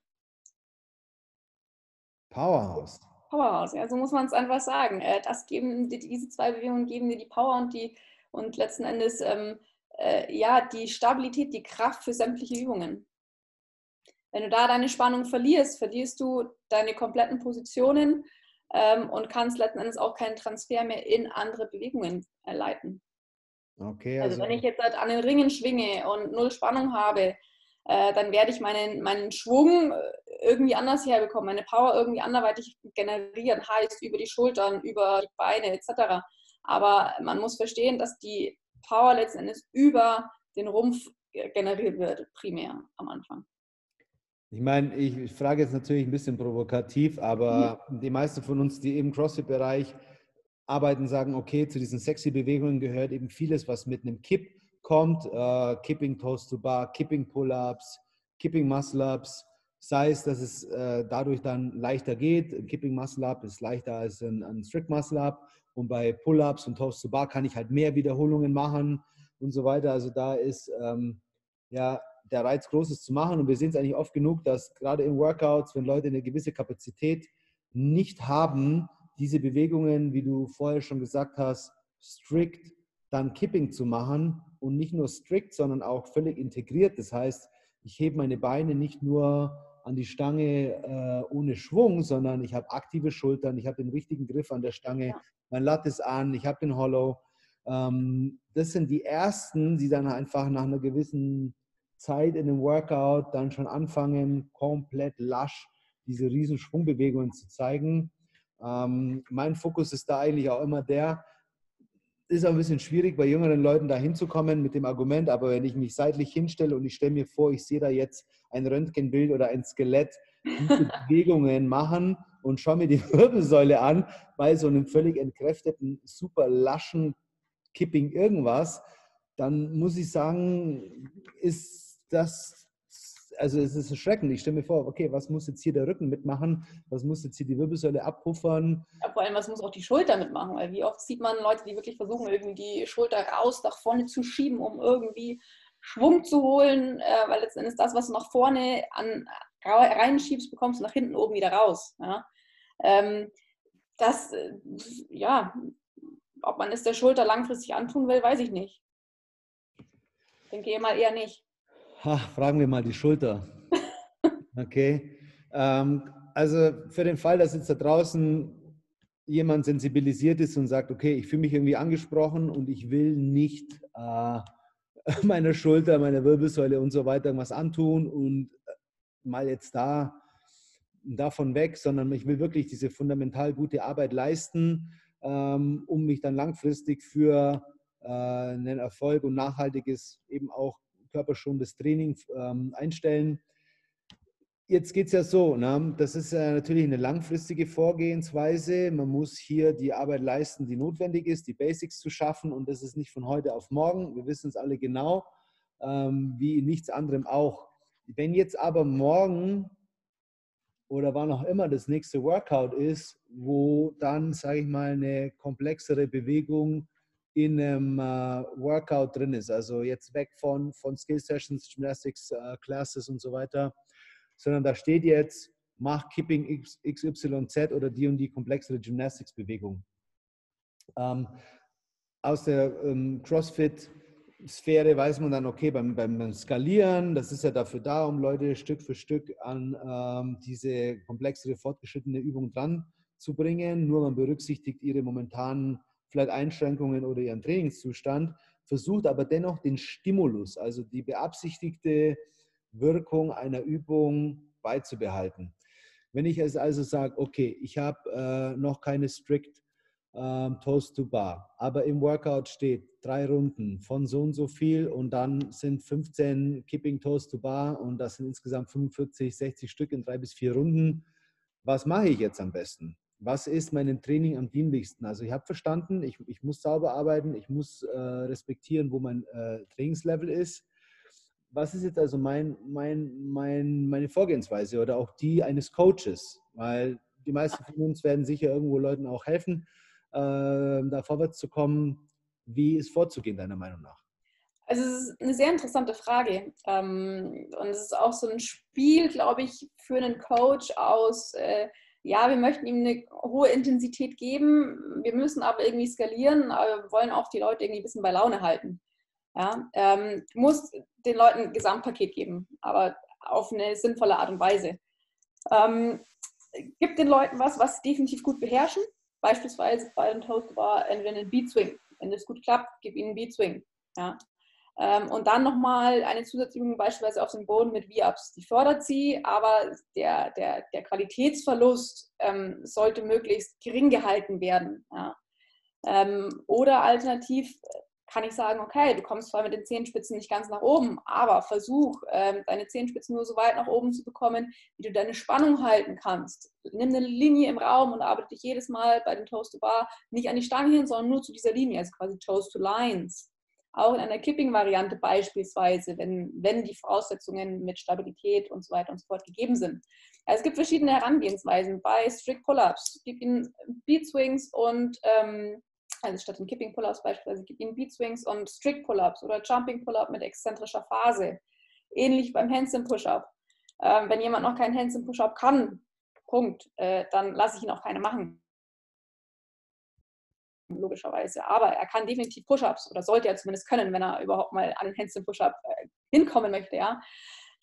Powerhouse. Powerhouse, ja, so muss man es einfach sagen. Äh, das geben, diese zwei Bewegungen geben dir die Power und die und letzten Endes ähm, äh, ja die Stabilität, die Kraft für sämtliche Übungen. Wenn du da deine Spannung verlierst, verlierst du deine kompletten Positionen ähm, und kannst letzten Endes auch keinen Transfer mehr in andere Bewegungen leiten. Okay, also, also wenn ich jetzt halt an den Ringen schwinge und null Spannung habe, äh, dann werde ich meinen, meinen Schwung äh, irgendwie anders herbekommen, meine Power irgendwie anderweitig generieren, heißt über die Schultern, über die Beine etc. Aber man muss verstehen, dass die Power letzten Endes über den Rumpf generiert wird, primär am Anfang. Ich meine, ich frage jetzt natürlich ein bisschen provokativ, aber mhm. die meisten von uns, die im CrossFit-Bereich arbeiten, sagen, okay, zu diesen sexy Bewegungen gehört eben vieles, was mit einem Kipp kommt. Äh, Kipping Toast to Bar, Kipping Pull-Ups, Kipping Muscle-Ups. Sei es, dass es äh, dadurch dann leichter geht. Ein Kipping Muscle-Up ist leichter als ein, ein Strict Muscle-Up. Und bei Pull-Ups und Toast to Bar kann ich halt mehr Wiederholungen machen und so weiter. Also da ist ähm, ja der Reiz groß ist zu machen. Und wir sehen es eigentlich oft genug, dass gerade in Workouts, wenn Leute eine gewisse Kapazität nicht haben, diese Bewegungen, wie du vorher schon gesagt hast, strict dann Kipping zu machen und nicht nur strict, sondern auch völlig integriert. Das heißt, ich hebe meine Beine nicht nur an die Stange äh, ohne Schwung, sondern ich habe aktive Schultern, ich habe den richtigen Griff an der Stange, ja. mein Lat ist an, ich habe den Hollow. Ähm, das sind die ersten, die dann einfach nach einer gewissen Zeit in dem Workout dann schon anfangen, komplett lasch diese riesen Schwungbewegungen zu zeigen. Ähm, mein Fokus ist da eigentlich auch immer der, ist auch ein bisschen schwierig, bei jüngeren Leuten da hinzukommen mit dem Argument, aber wenn ich mich seitlich hinstelle und ich stelle mir vor, ich sehe da jetzt ein Röntgenbild oder ein Skelett, diese Bewegungen machen und schaue mir die Wirbelsäule an, bei so einem völlig entkräfteten, super laschen Kipping irgendwas, dann muss ich sagen, ist das, also es ist erschreckend. Ich stelle mir vor, okay, was muss jetzt hier der Rücken mitmachen? Was muss jetzt hier die Wirbelsäule abpuffern? Ja, vor allem, was muss auch die Schulter mitmachen? Weil wie oft sieht man Leute, die wirklich versuchen, irgendwie die Schulter raus nach vorne zu schieben, um irgendwie Schwung zu holen, äh, weil letztendlich das, was du nach vorne an, reinschiebst, bekommst du nach hinten oben wieder raus. Ja? Ähm, das, äh, ja, ob man es der Schulter langfristig antun will, weiß ich nicht. Denke ich mal eher nicht. Ha, fragen wir mal die Schulter. Okay. Ähm, also für den Fall, dass jetzt da draußen jemand sensibilisiert ist und sagt, okay, ich fühle mich irgendwie angesprochen und ich will nicht äh, meiner Schulter, meiner Wirbelsäule und so weiter was antun und äh, mal jetzt da davon weg, sondern ich will wirklich diese fundamental gute Arbeit leisten, ähm, um mich dann langfristig für äh, einen Erfolg und nachhaltiges eben auch körperschonendes Training ähm, einstellen. Jetzt geht es ja so, ne? das ist äh, natürlich eine langfristige Vorgehensweise. Man muss hier die Arbeit leisten, die notwendig ist, die Basics zu schaffen und das ist nicht von heute auf morgen. Wir wissen es alle genau, ähm, wie in nichts anderem auch. Wenn jetzt aber morgen oder wann auch immer das nächste Workout ist, wo dann, sage ich mal, eine komplexere Bewegung in einem äh, Workout drin ist. Also jetzt weg von, von Skill Sessions, Gymnastics äh, Classes und so weiter, sondern da steht jetzt, mach Kipping XYZ oder die und die komplexere Gymnastics-Bewegung. Ähm, aus der ähm, CrossFit-Sphäre weiß man dann, okay, beim, beim, Skalieren, das ist ja dafür da, um Leute Stück für Stück an ähm, diese komplexere, fortgeschrittene Übung dran zu bringen. Nur man berücksichtigt ihre momentanen vielleicht Einschränkungen oder ihren Trainingszustand, versucht aber dennoch den Stimulus, also die beabsichtigte Wirkung einer Übung beizubehalten. Wenn ich es also sage, okay, ich habe äh, noch keine strict ähm, Toast to Bar, aber im Workout steht drei Runden von so und so viel und dann sind 15 Kipping Toast to Bar und das sind insgesamt 45, 60 Stück in drei bis vier Runden. Was mache ich jetzt am besten? Was ist meinem Training am dienlichsten? Also ich habe verstanden, ich, ich muss sauber arbeiten, ich muss äh, respektieren, wo mein äh, Trainingslevel ist. Was ist jetzt also mein, mein, mein, meine Vorgehensweise oder auch die eines Coaches? Weil die meisten von uns werden sicher irgendwo Leuten auch helfen, äh, da vorwärts zu kommen. Wie ist vorzugehen, deiner Meinung nach? Also es ist eine sehr interessante Frage. Ähm, und es ist auch so ein Spiel, glaube ich, für einen Coach aus äh, ja, wir möchten ihm eine hohe Intensität geben, wir müssen aber irgendwie skalieren, aber wir wollen auch die Leute irgendwie ein bisschen bei Laune halten. Ja, ähm, du den Leuten ein Gesamtpaket geben, aber auf eine sinnvolle Art und Weise. Ähm, gib den Leuten was, was sie definitiv gut beherrschen. Beispielsweise bei dem Toast war entweder ein Beat Swing. Wenn das gut klappt, gib ihnen einen Beat Swing. Ja. Ähm, und dann nochmal eine Zusatzübung beispielsweise auf dem Boden mit V-Ups. Die fördert sie, aber der, der, der Qualitätsverlust ähm, sollte möglichst gering gehalten werden. Ja. Ähm, oder alternativ kann ich sagen, okay, du kommst zwar mit den Zehenspitzen nicht ganz nach oben, aber versuch, ähm, deine Zehenspitzen nur so weit nach oben zu bekommen, wie du deine Spannung halten kannst. Nimm eine Linie im Raum und arbeite dich jedes Mal bei den Toast to Bar nicht an die Stange hin, sondern nur zu dieser Linie, also quasi Toast to Lines auch in einer Kipping-Variante beispielsweise, wenn, wenn die Voraussetzungen mit Stabilität und so weiter und so fort gegeben sind. Es gibt verschiedene Herangehensweisen bei Strict Pull-Ups. Es gibt ihnen Beat Swings und, ähm, also statt den Kipping Pull-Ups beispielsweise, gibt ihnen Beat Swings und Strict Pull-Ups oder Jumping Pull-Up mit exzentrischer Phase. Ähnlich beim Handstand Push-Up. Ähm, wenn jemand noch keinen Handstand Push-Up kann, Punkt, äh, dann lasse ich ihn auch keine machen logischerweise. Aber er kann definitiv Push-Ups oder sollte er zumindest können, wenn er überhaupt mal an den Handstand-Push-Up äh, hinkommen möchte. Ja.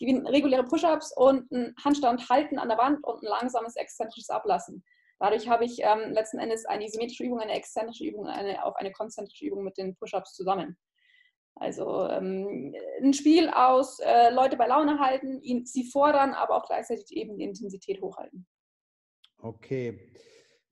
Ihm reguläre Push-Ups und einen Handstand halten an der Wand und ein langsames exzentrisches Ablassen. Dadurch habe ich ähm, letzten Endes eine isometrische Übung, eine exzentrische Übung und eine, auch eine konzentrische Übung mit den Push-Ups zusammen. Also ähm, ein Spiel aus äh, Leute bei Laune halten, ihn, sie fordern, aber auch gleichzeitig eben die Intensität hochhalten. Okay.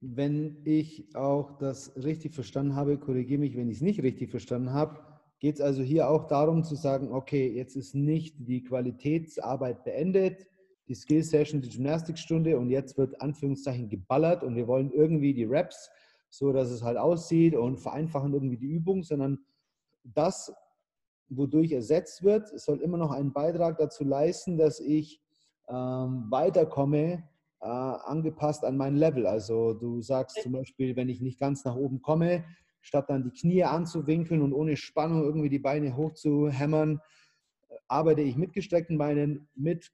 Wenn ich auch das richtig verstanden habe, korrigiere mich, wenn ich es nicht richtig verstanden habe, geht es also hier auch darum zu sagen, okay, jetzt ist nicht die Qualitätsarbeit beendet, die Skill Session, die Gymnastikstunde und jetzt wird Anführungszeichen geballert und wir wollen irgendwie die Raps, so dass es halt aussieht und vereinfachen irgendwie die Übung, sondern das, wodurch ersetzt wird, soll immer noch einen Beitrag dazu leisten, dass ich ähm, weiterkomme äh, angepasst an mein Level. Also du sagst zum Beispiel, wenn ich nicht ganz nach oben komme, statt dann die Knie anzuwinkeln und ohne Spannung irgendwie die Beine hoch zu hämmern, arbeite ich mit gestreckten Beinen, mit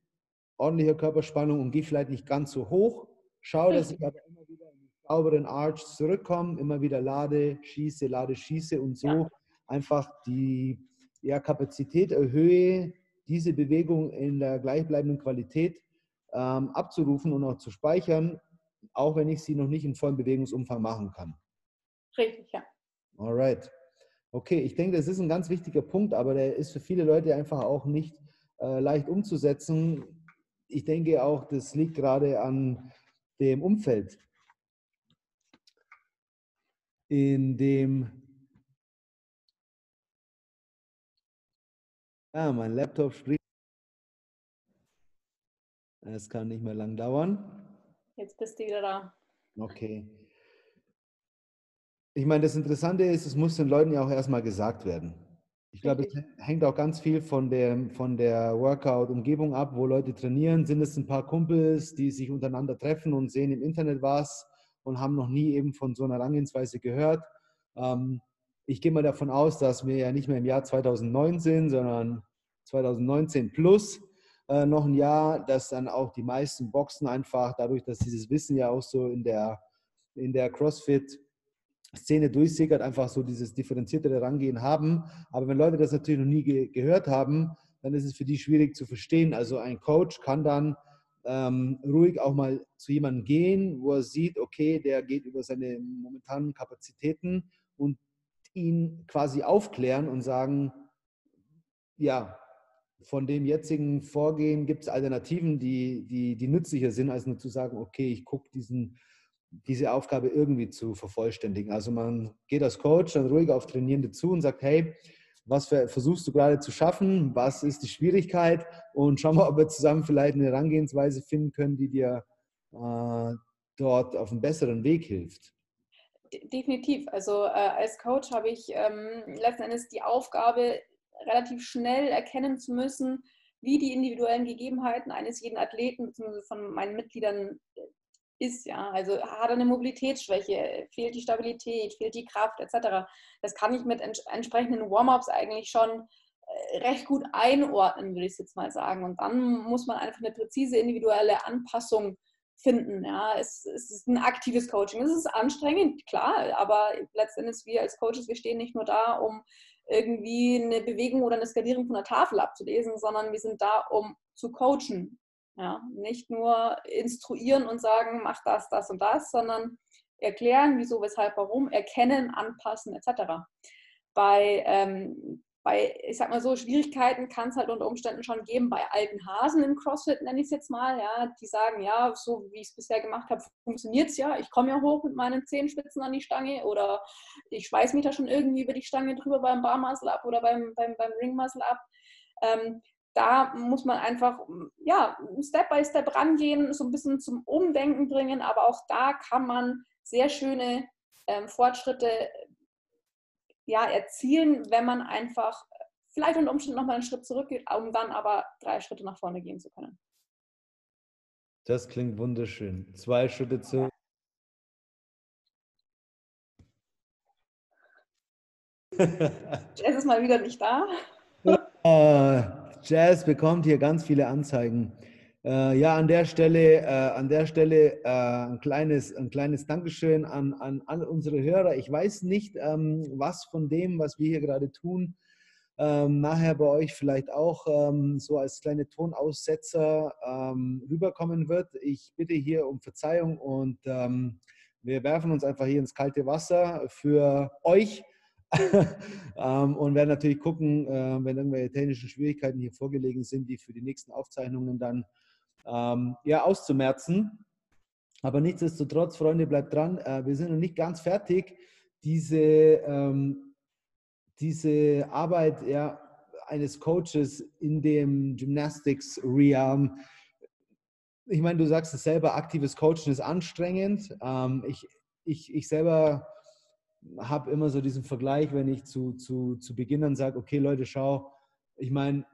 ordentlicher Körperspannung und gehe vielleicht nicht ganz so hoch. Schaue, dass ich aber immer wieder in den sauberen Arch zurückkomme, immer wieder lade, schieße, lade, schieße und so ja. einfach die ja, Kapazität erhöhe, diese Bewegung in der gleichbleibenden Qualität ähm, abzurufen und auch zu speichern, auch wenn ich sie noch nicht in vollem Bewegungsumfang machen kann. Richtig, ja. Alright. Okay, ich denke, das ist ein ganz wichtiger Punkt, aber der ist für viele Leute einfach auch nicht äh, leicht umzusetzen. Ich denke auch, das liegt gerade an dem Umfeld, in dem Ah, mein Laptop spricht. Es kann nicht mehr lang dauern. Jetzt bist du wieder da. Okay. Ich meine, das Interessante ist, es muss den Leuten ja auch erstmal gesagt werden. Ich glaube, es hängt auch ganz viel von der, von der Workout-Umgebung ab, wo Leute trainieren. Sind es ein paar Kumpels, die sich untereinander treffen und sehen im Internet was und haben noch nie eben von so einer Herangehensweise gehört? Ähm, ich gehe mal davon aus, dass wir ja nicht mehr im Jahr 2009 sind, sondern 2019 plus äh, noch ein Jahr, dass dann auch die meisten Boxen einfach dadurch, dass dieses Wissen ja auch so in der, in der CrossFit Szene durchsickert, einfach so dieses differenziertere Rangehen haben. Aber wenn Leute das natürlich noch nie ge gehört haben, dann ist es für die schwierig zu verstehen. Also ein Coach kann dann ähm, ruhig auch mal zu jemandem gehen, wo er sieht, okay, der geht über seine momentanen Kapazitäten und ihn quasi aufklären und sagen, ja, von dem jetzigen Vorgehen gibt es Alternativen, die, die, die nützlicher sind, als nur zu sagen, okay, ich gucke diese Aufgabe irgendwie zu vervollständigen. Also man geht als Coach dann ruhig auf Trainierende zu und sagt, hey, was für, versuchst du gerade zu schaffen? Was ist die Schwierigkeit? Und schau mal, ob wir zusammen vielleicht eine Herangehensweise finden können, die dir äh, dort auf einen besseren Weg hilft. Definitiv. Also äh, als Coach habe ich ähm, letzten Endes die Aufgabe, relativ schnell erkennen zu müssen, wie die individuellen Gegebenheiten eines jeden Athleten bzw. von meinen Mitgliedern ist. Ja? Also hat er eine Mobilitätsschwäche, fehlt die Stabilität, fehlt die Kraft etc. Das kann ich mit ents entsprechenden Warm-ups eigentlich schon äh, recht gut einordnen, würde ich jetzt mal sagen. Und dann muss man einfach eine präzise individuelle Anpassung finden. Ja, es, es, ist ein aktives Coaching. Es ist anstrengend, klar, aber letztendlich wir als Coaches, wir stehen nicht nur da, um irgendwie eine Bewegung oder eine Skalierung von der Tafel abzulesen, sondern wir sind da, um zu coachen. Ja, nicht nur instruieren und sagen, mach das, das und das, sondern erklären, wieso, weshalb, warum, erkennen, anpassen etc. Bei, ähm, bei, ich sag mal so, Schwierigkeiten kann es halt unter Umständen schon geben bei alten Hasen im CrossFit, nenne ich es jetzt mal, ja, die sagen, ja, so wie ich es bisher gemacht habe, funktioniert es ja. Ich komme ja hoch mit meinen Zehenspitzen an die Stange oder ich schweiß mich da schon irgendwie über die Stange drüber beim Bar Muscle Up oder beim, beim, beim Ring Muscle Up. Ähm, da muss man einfach ja, Step by Step rangehen, so ein bisschen zum Umdenken bringen, aber auch da kann man sehr schöne ähm, Fortschritte ja, erzielen, wenn man einfach vielleicht unter Umständen nochmal einen Schritt zurückgeht, um dann aber drei Schritte nach vorne gehen zu können. Das klingt wunderschön. Zwei Schritte zurück. Jess ist mal wieder nicht da. Uh, Jazz bekommt hier ganz viele Anzeigen. Äh, ja, an der Stelle, äh, an der Stelle äh, ein, kleines, ein kleines Dankeschön an, an alle unsere Hörer. Ich weiß nicht, ähm, was von dem, was wir hier gerade tun, ähm, nachher bei euch vielleicht auch ähm, so als kleine Tonaussetzer ähm, rüberkommen wird. Ich bitte hier um Verzeihung und ähm, wir werfen uns einfach hier ins kalte Wasser für euch ähm, und werden natürlich gucken, äh, wenn irgendwelche technischen Schwierigkeiten hier vorgelegen sind, die für die nächsten Aufzeichnungen dann ähm, ja, auszumerzen. Aber nichtsdestotrotz, Freunde, bleibt dran. Äh, wir sind noch nicht ganz fertig. Diese, ähm, diese Arbeit ja, eines Coaches in dem Gymnastics Realm, ich meine, du sagst es selber, aktives Coachen ist anstrengend. Ähm, ich, ich, ich selber habe immer so diesen Vergleich, wenn ich zu, zu, zu Beginn dann sage, okay Leute, schau, ich meine,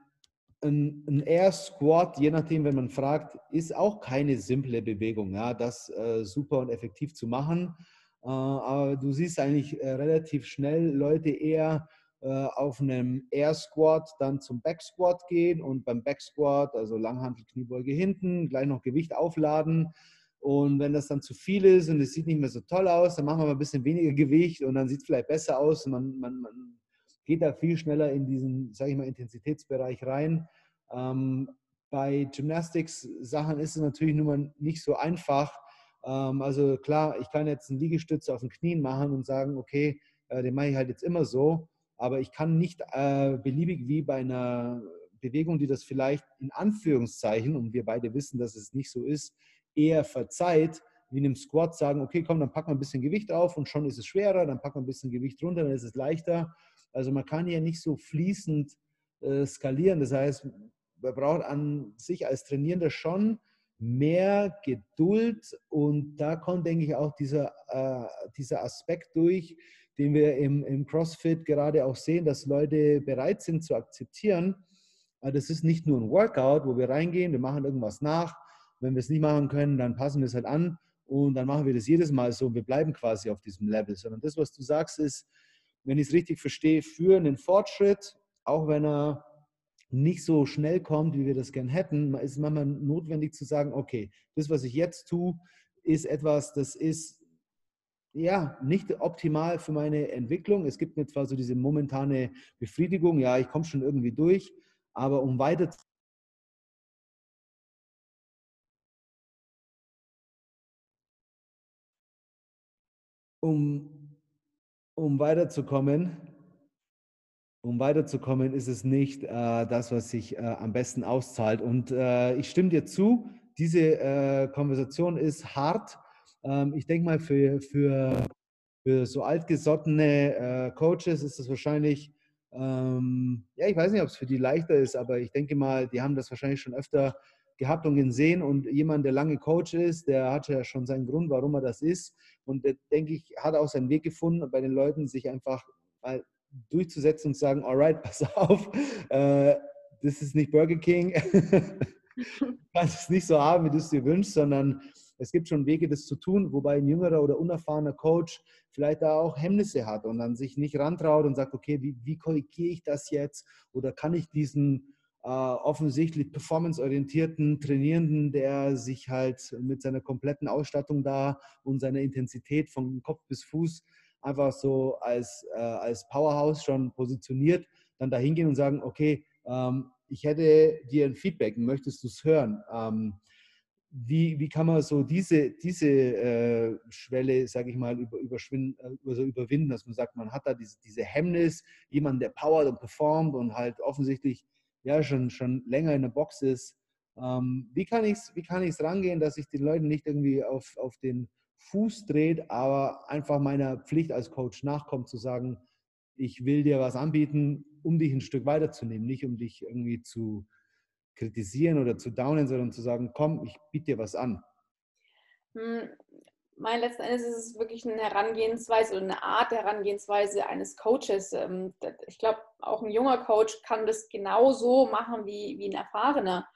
ein, ein Air Squat, je nachdem, wenn man fragt, ist auch keine simple Bewegung, ja, das äh, super und effektiv zu machen. Äh, aber du siehst eigentlich äh, relativ schnell Leute eher äh, auf einem Air Squat dann zum Back Squat gehen und beim Back Squat, also Langhantel, Kniebeuge hinten, gleich noch Gewicht aufladen und wenn das dann zu viel ist und es sieht nicht mehr so toll aus, dann machen wir mal ein bisschen weniger Gewicht und dann sieht es vielleicht besser aus. Und man, man, man geht da viel schneller in diesen, sage ich mal, Intensitätsbereich rein. Ähm, bei Gymnastics-Sachen ist es natürlich nun mal nicht so einfach. Ähm, also klar, ich kann jetzt einen Liegestütz auf den Knien machen und sagen, okay, äh, den mache ich halt jetzt immer so. Aber ich kann nicht äh, beliebig wie bei einer Bewegung, die das vielleicht in Anführungszeichen, und wir beide wissen, dass es nicht so ist, eher verzeiht, wie in einem Squat sagen, okay, komm, dann packen wir ein bisschen Gewicht auf und schon ist es schwerer, dann packen wir ein bisschen Gewicht runter, dann ist es leichter. Also man kann ja nicht so fließend äh, skalieren. Das heißt, man braucht an sich als Trainierender schon mehr Geduld und da kommt, denke ich, auch dieser, äh, dieser Aspekt durch, den wir im, im CrossFit gerade auch sehen, dass Leute bereit sind zu akzeptieren. Das ist nicht nur ein Workout, wo wir reingehen, wir machen irgendwas nach, wenn wir es nicht machen können, dann passen wir es halt an und dann machen wir das jedes Mal so. Wir bleiben quasi auf diesem Level. Sondern das, was du sagst, ist, wenn ich es richtig verstehe, für einen Fortschritt, auch wenn er nicht so schnell kommt, wie wir das gern hätten, ist manchmal notwendig zu sagen, okay, das, was ich jetzt tue, ist etwas, das ist ja nicht optimal für meine Entwicklung. Es gibt mir zwar so diese momentane Befriedigung, ja, ich komme schon irgendwie durch, aber um weiter um, um weiterzukommen, um weiterzukommen, ist es nicht äh, das, was sich äh, am besten auszahlt. Und äh, ich stimme dir zu, diese äh, Konversation ist hart. Ähm, ich denke mal, für, für, für so altgesottene äh, Coaches ist es wahrscheinlich, ähm, ja, ich weiß nicht, ob es für die leichter ist, aber ich denke mal, die haben das wahrscheinlich schon öfter gehabt und gesehen. Und jemand, der lange Coach ist, der hat ja schon seinen Grund, warum er das ist. Und der, denke ich, hat auch seinen Weg gefunden, bei den Leuten sich einfach mal durchzusetzen und zu sagen, alright, pass auf, äh, das ist nicht Burger King. du kannst es nicht so haben, wie du es dir wünschst, sondern es gibt schon Wege, das zu tun, wobei ein jüngerer oder unerfahrener Coach vielleicht da auch Hemmnisse hat und dann sich nicht rantraut und sagt, okay, wie, wie korrigiere ich das jetzt? Oder kann ich diesen offensichtlich performanceorientierten Trainierenden, der sich halt mit seiner kompletten Ausstattung da und seiner Intensität von Kopf bis Fuß einfach so als, äh, als Powerhouse schon positioniert, dann da hingehen und sagen, okay, ähm, ich hätte dir ein Feedback, möchtest du es hören? Ähm, wie, wie kann man so diese, diese äh, Schwelle, sage ich mal, über, also überwinden, dass man sagt, man hat da diese, diese Hemmnis, jemand, der powert und performt und halt offensichtlich ja schon, schon länger in der Box ist. Ähm, wie kann ich es wie kann ich's rangehen, dass ich den Leuten nicht irgendwie auf, auf den Fuß dreht, aber einfach meiner Pflicht als Coach nachkommt, zu sagen, ich will dir was anbieten, um dich ein Stück weiterzunehmen, nicht um dich irgendwie zu kritisieren oder zu downen, sondern zu sagen, komm, ich biete dir was an. Mein letzten Endes ist es wirklich eine Herangehensweise oder eine Art der Herangehensweise eines Coaches. Ähm, ich glaube, auch ein junger Coach kann das genauso machen wie, wie ein erfahrener.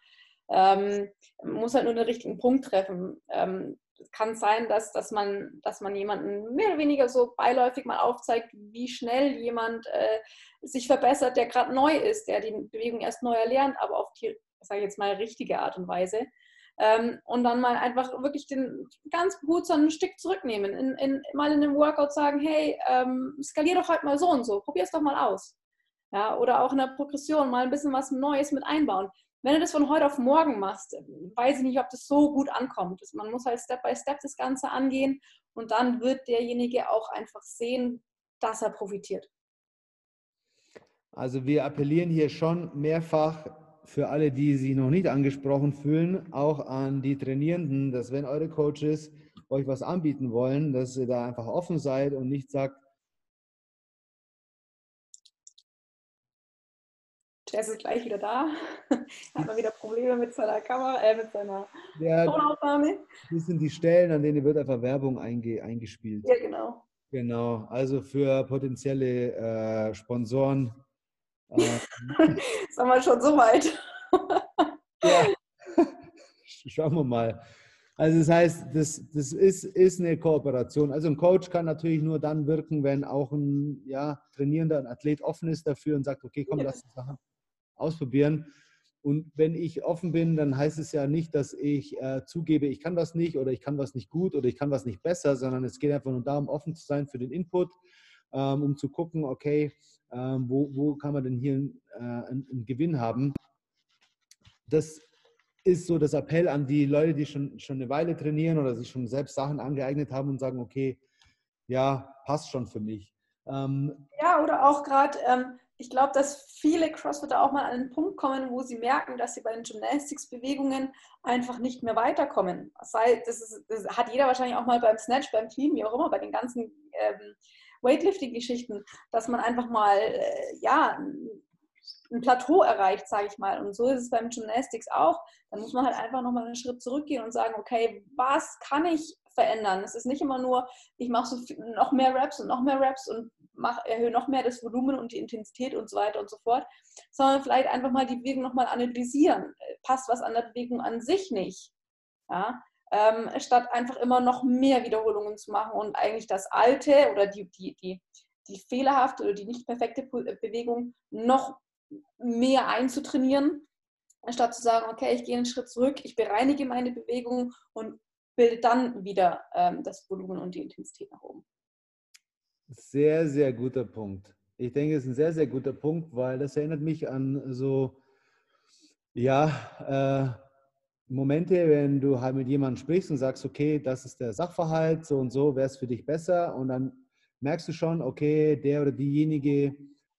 Ähm, muss halt nur den richtigen Punkt treffen. Ähm, kann sein, dass, dass, man, dass man jemanden mehr oder weniger so beiläufig mal aufzeigt, wie schnell jemand äh, sich verbessert, der gerade neu ist, der die Bewegung erst neu erlernt, aber auf die, sage ich jetzt mal, richtige Art und Weise. Ähm, und dann mal einfach wirklich den ganz behutsam ein Stück zurücknehmen, in, in, mal in einem Workout sagen, hey, ähm, skalier doch heute mal so und so, probier es doch mal aus. Ja, oder auch in der Progression mal ein bisschen was Neues mit einbauen. Wenn du das von heute auf morgen machst, weiß ich nicht, ob das so gut ankommt. Man muss halt Step by Step das Ganze angehen und dann wird derjenige auch einfach sehen, dass er profitiert. Also wir appellieren hier schon mehrfach für alle, die sich noch nicht angesprochen fühlen, auch an die Trainierenden, dass wenn eure Coaches euch was anbieten wollen, dass ihr da einfach offen seid und nicht sagt, Jess ist gleich wieder da. Hat mal wieder Probleme mit seiner Kamera, äh, mit seiner ja, Tonaufnahme. Das sind die Stellen, an denen wird einfach Werbung einge eingespielt. Ja, genau. Genau, also für potenzielle äh, Sponsoren. Äh, Sind wir schon so weit? ja. Schauen wir mal. Also das heißt, das, das ist, ist eine Kooperation. Also ein Coach kann natürlich nur dann wirken, wenn auch ein ja, Trainierender, ein Athlet offen ist dafür und sagt, okay, komm, ja. lass uns Sachen ausprobieren. Und wenn ich offen bin, dann heißt es ja nicht, dass ich äh, zugebe, ich kann was nicht oder ich kann was nicht gut oder ich kann was nicht besser, sondern es geht einfach nur darum, offen zu sein für den Input, ähm, um zu gucken, okay, ähm, wo, wo kann man denn hier äh, einen, einen, Gewinn haben. Das ist so das Appell an die Leute, die schon, schon eine Weile trainieren oder sich schon selbst Sachen angeeignet haben und sagen, okay, ja, passt schon für mich. Ähm, ja, oder auch gerade, ähm, ich glaube, dass viele Crossfitter auch mal an einen Punkt kommen, wo sie merken, dass sie bei den Gymnastics-Bewegungen einfach nicht mehr weiterkommen. Das, ist, das, hat jeder wahrscheinlich auch mal beim Snatch, beim Clean, wie auch immer, bei den ganzen ähm, Weightlifting-Geschichten, dass man einfach mal äh, ja, ein Plateau erreicht, sage ich mal. Und so ist es beim Gymnastics auch. Dann muss man halt einfach nochmal einen Schritt zurückgehen und sagen, okay, was kann ich verändern? Es ist nicht immer nur, ich mache so noch mehr Raps und noch mehr Raps und mach, erhöhe noch mehr das Volumen und die Intensität und so weiter und so fort, sondern vielleicht einfach mal die Bewegung nochmal analysieren. Passt was an der Bewegung an sich nicht? Ja? Ähm, statt einfach immer noch mehr Wiederholungen zu machen und eigentlich das Alte oder die, die, die die fehlerhafte oder die nicht perfekte Bewegung noch mehr einzutrainieren, anstatt zu sagen, okay, ich gehe einen Schritt zurück, ich bereinige meine Bewegung und bilde dann wieder ähm, das Volumen und die Intensität nach oben. Sehr, sehr guter Punkt. Ich denke, es ist ein sehr, sehr guter Punkt, weil das erinnert mich an so, ja, äh, Momente, wenn du halt mit jemandem sprichst und sagst, okay, das ist der Sachverhalt, so und so wäre es für dich besser und dann merkst du schon, okay, der oder diejenige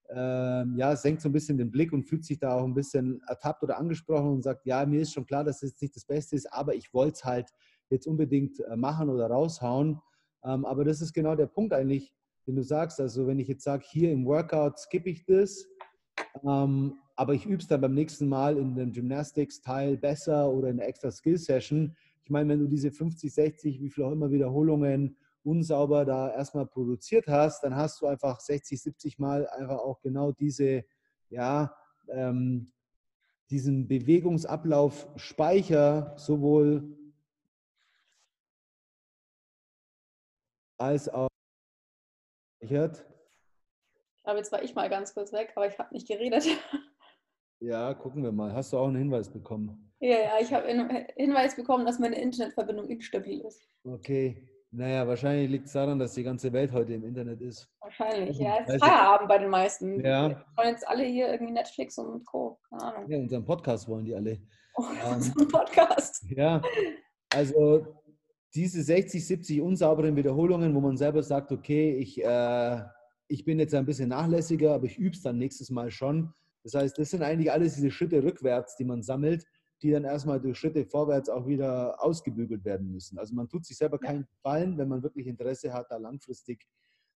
äh, ja, senkt so ein bisschen den Blick und fühlt sich da auch ein bisschen ertappt oder angesprochen und sagt, ja, mir ist schon klar, dass es nicht das Beste ist, aber ich wollte es halt jetzt unbedingt äh, machen oder raushauen. Ähm, aber das ist genau der Punkt eigentlich, den du sagst. Also wenn ich jetzt sage, hier im Workout skippe ich das, ähm, aber ich übe es dann beim nächsten Mal in dem Gymnastics-Teil besser oder in der extra Skill-Session. Ich meine, wenn du diese 50, 60, wie viel auch immer Wiederholungen unsauber da erstmal produziert hast, dann hast du einfach 60, 70 Mal einfach auch genau diese, ja, ähm, diesen Bewegungsablauf Speicher sowohl als auch Ich glaube, jetzt war ich mal ganz kurz weg, aber ich habe nicht geredet. Ja, gucken wir mal. Hast du auch einen Hinweis bekommen? Ja, ja, ich habe einen Hinweis bekommen, dass meine Internetverbindung instabil ist. Okay. Naja, wahrscheinlich liegt es daran, dass die ganze Welt heute im Internet ist. Wahrscheinlich, ja. Es ist Feierabend bei den meisten. Ja. Wir wollen jetzt alle hier irgendwie Netflix und Co. Keine Ahnung. Ja, unseren Podcast wollen die alle. Oh, ähm, unseren Podcast. Ja, also diese 60, 70 unsauberen Wiederholungen, wo man selber sagt, okay, ich, äh, ich bin jetzt ein bisschen nachlässiger, aber ich übe es dann nächstes Mal schon. Das heißt, das sind eigentlich alles diese Schritte rückwärts, die man sammelt, die dann erstmal durch Schritte vorwärts auch wieder ausgebügelt werden müssen. Also man tut sich selber keinen Gefallen, wenn man wirklich Interesse hat, da langfristig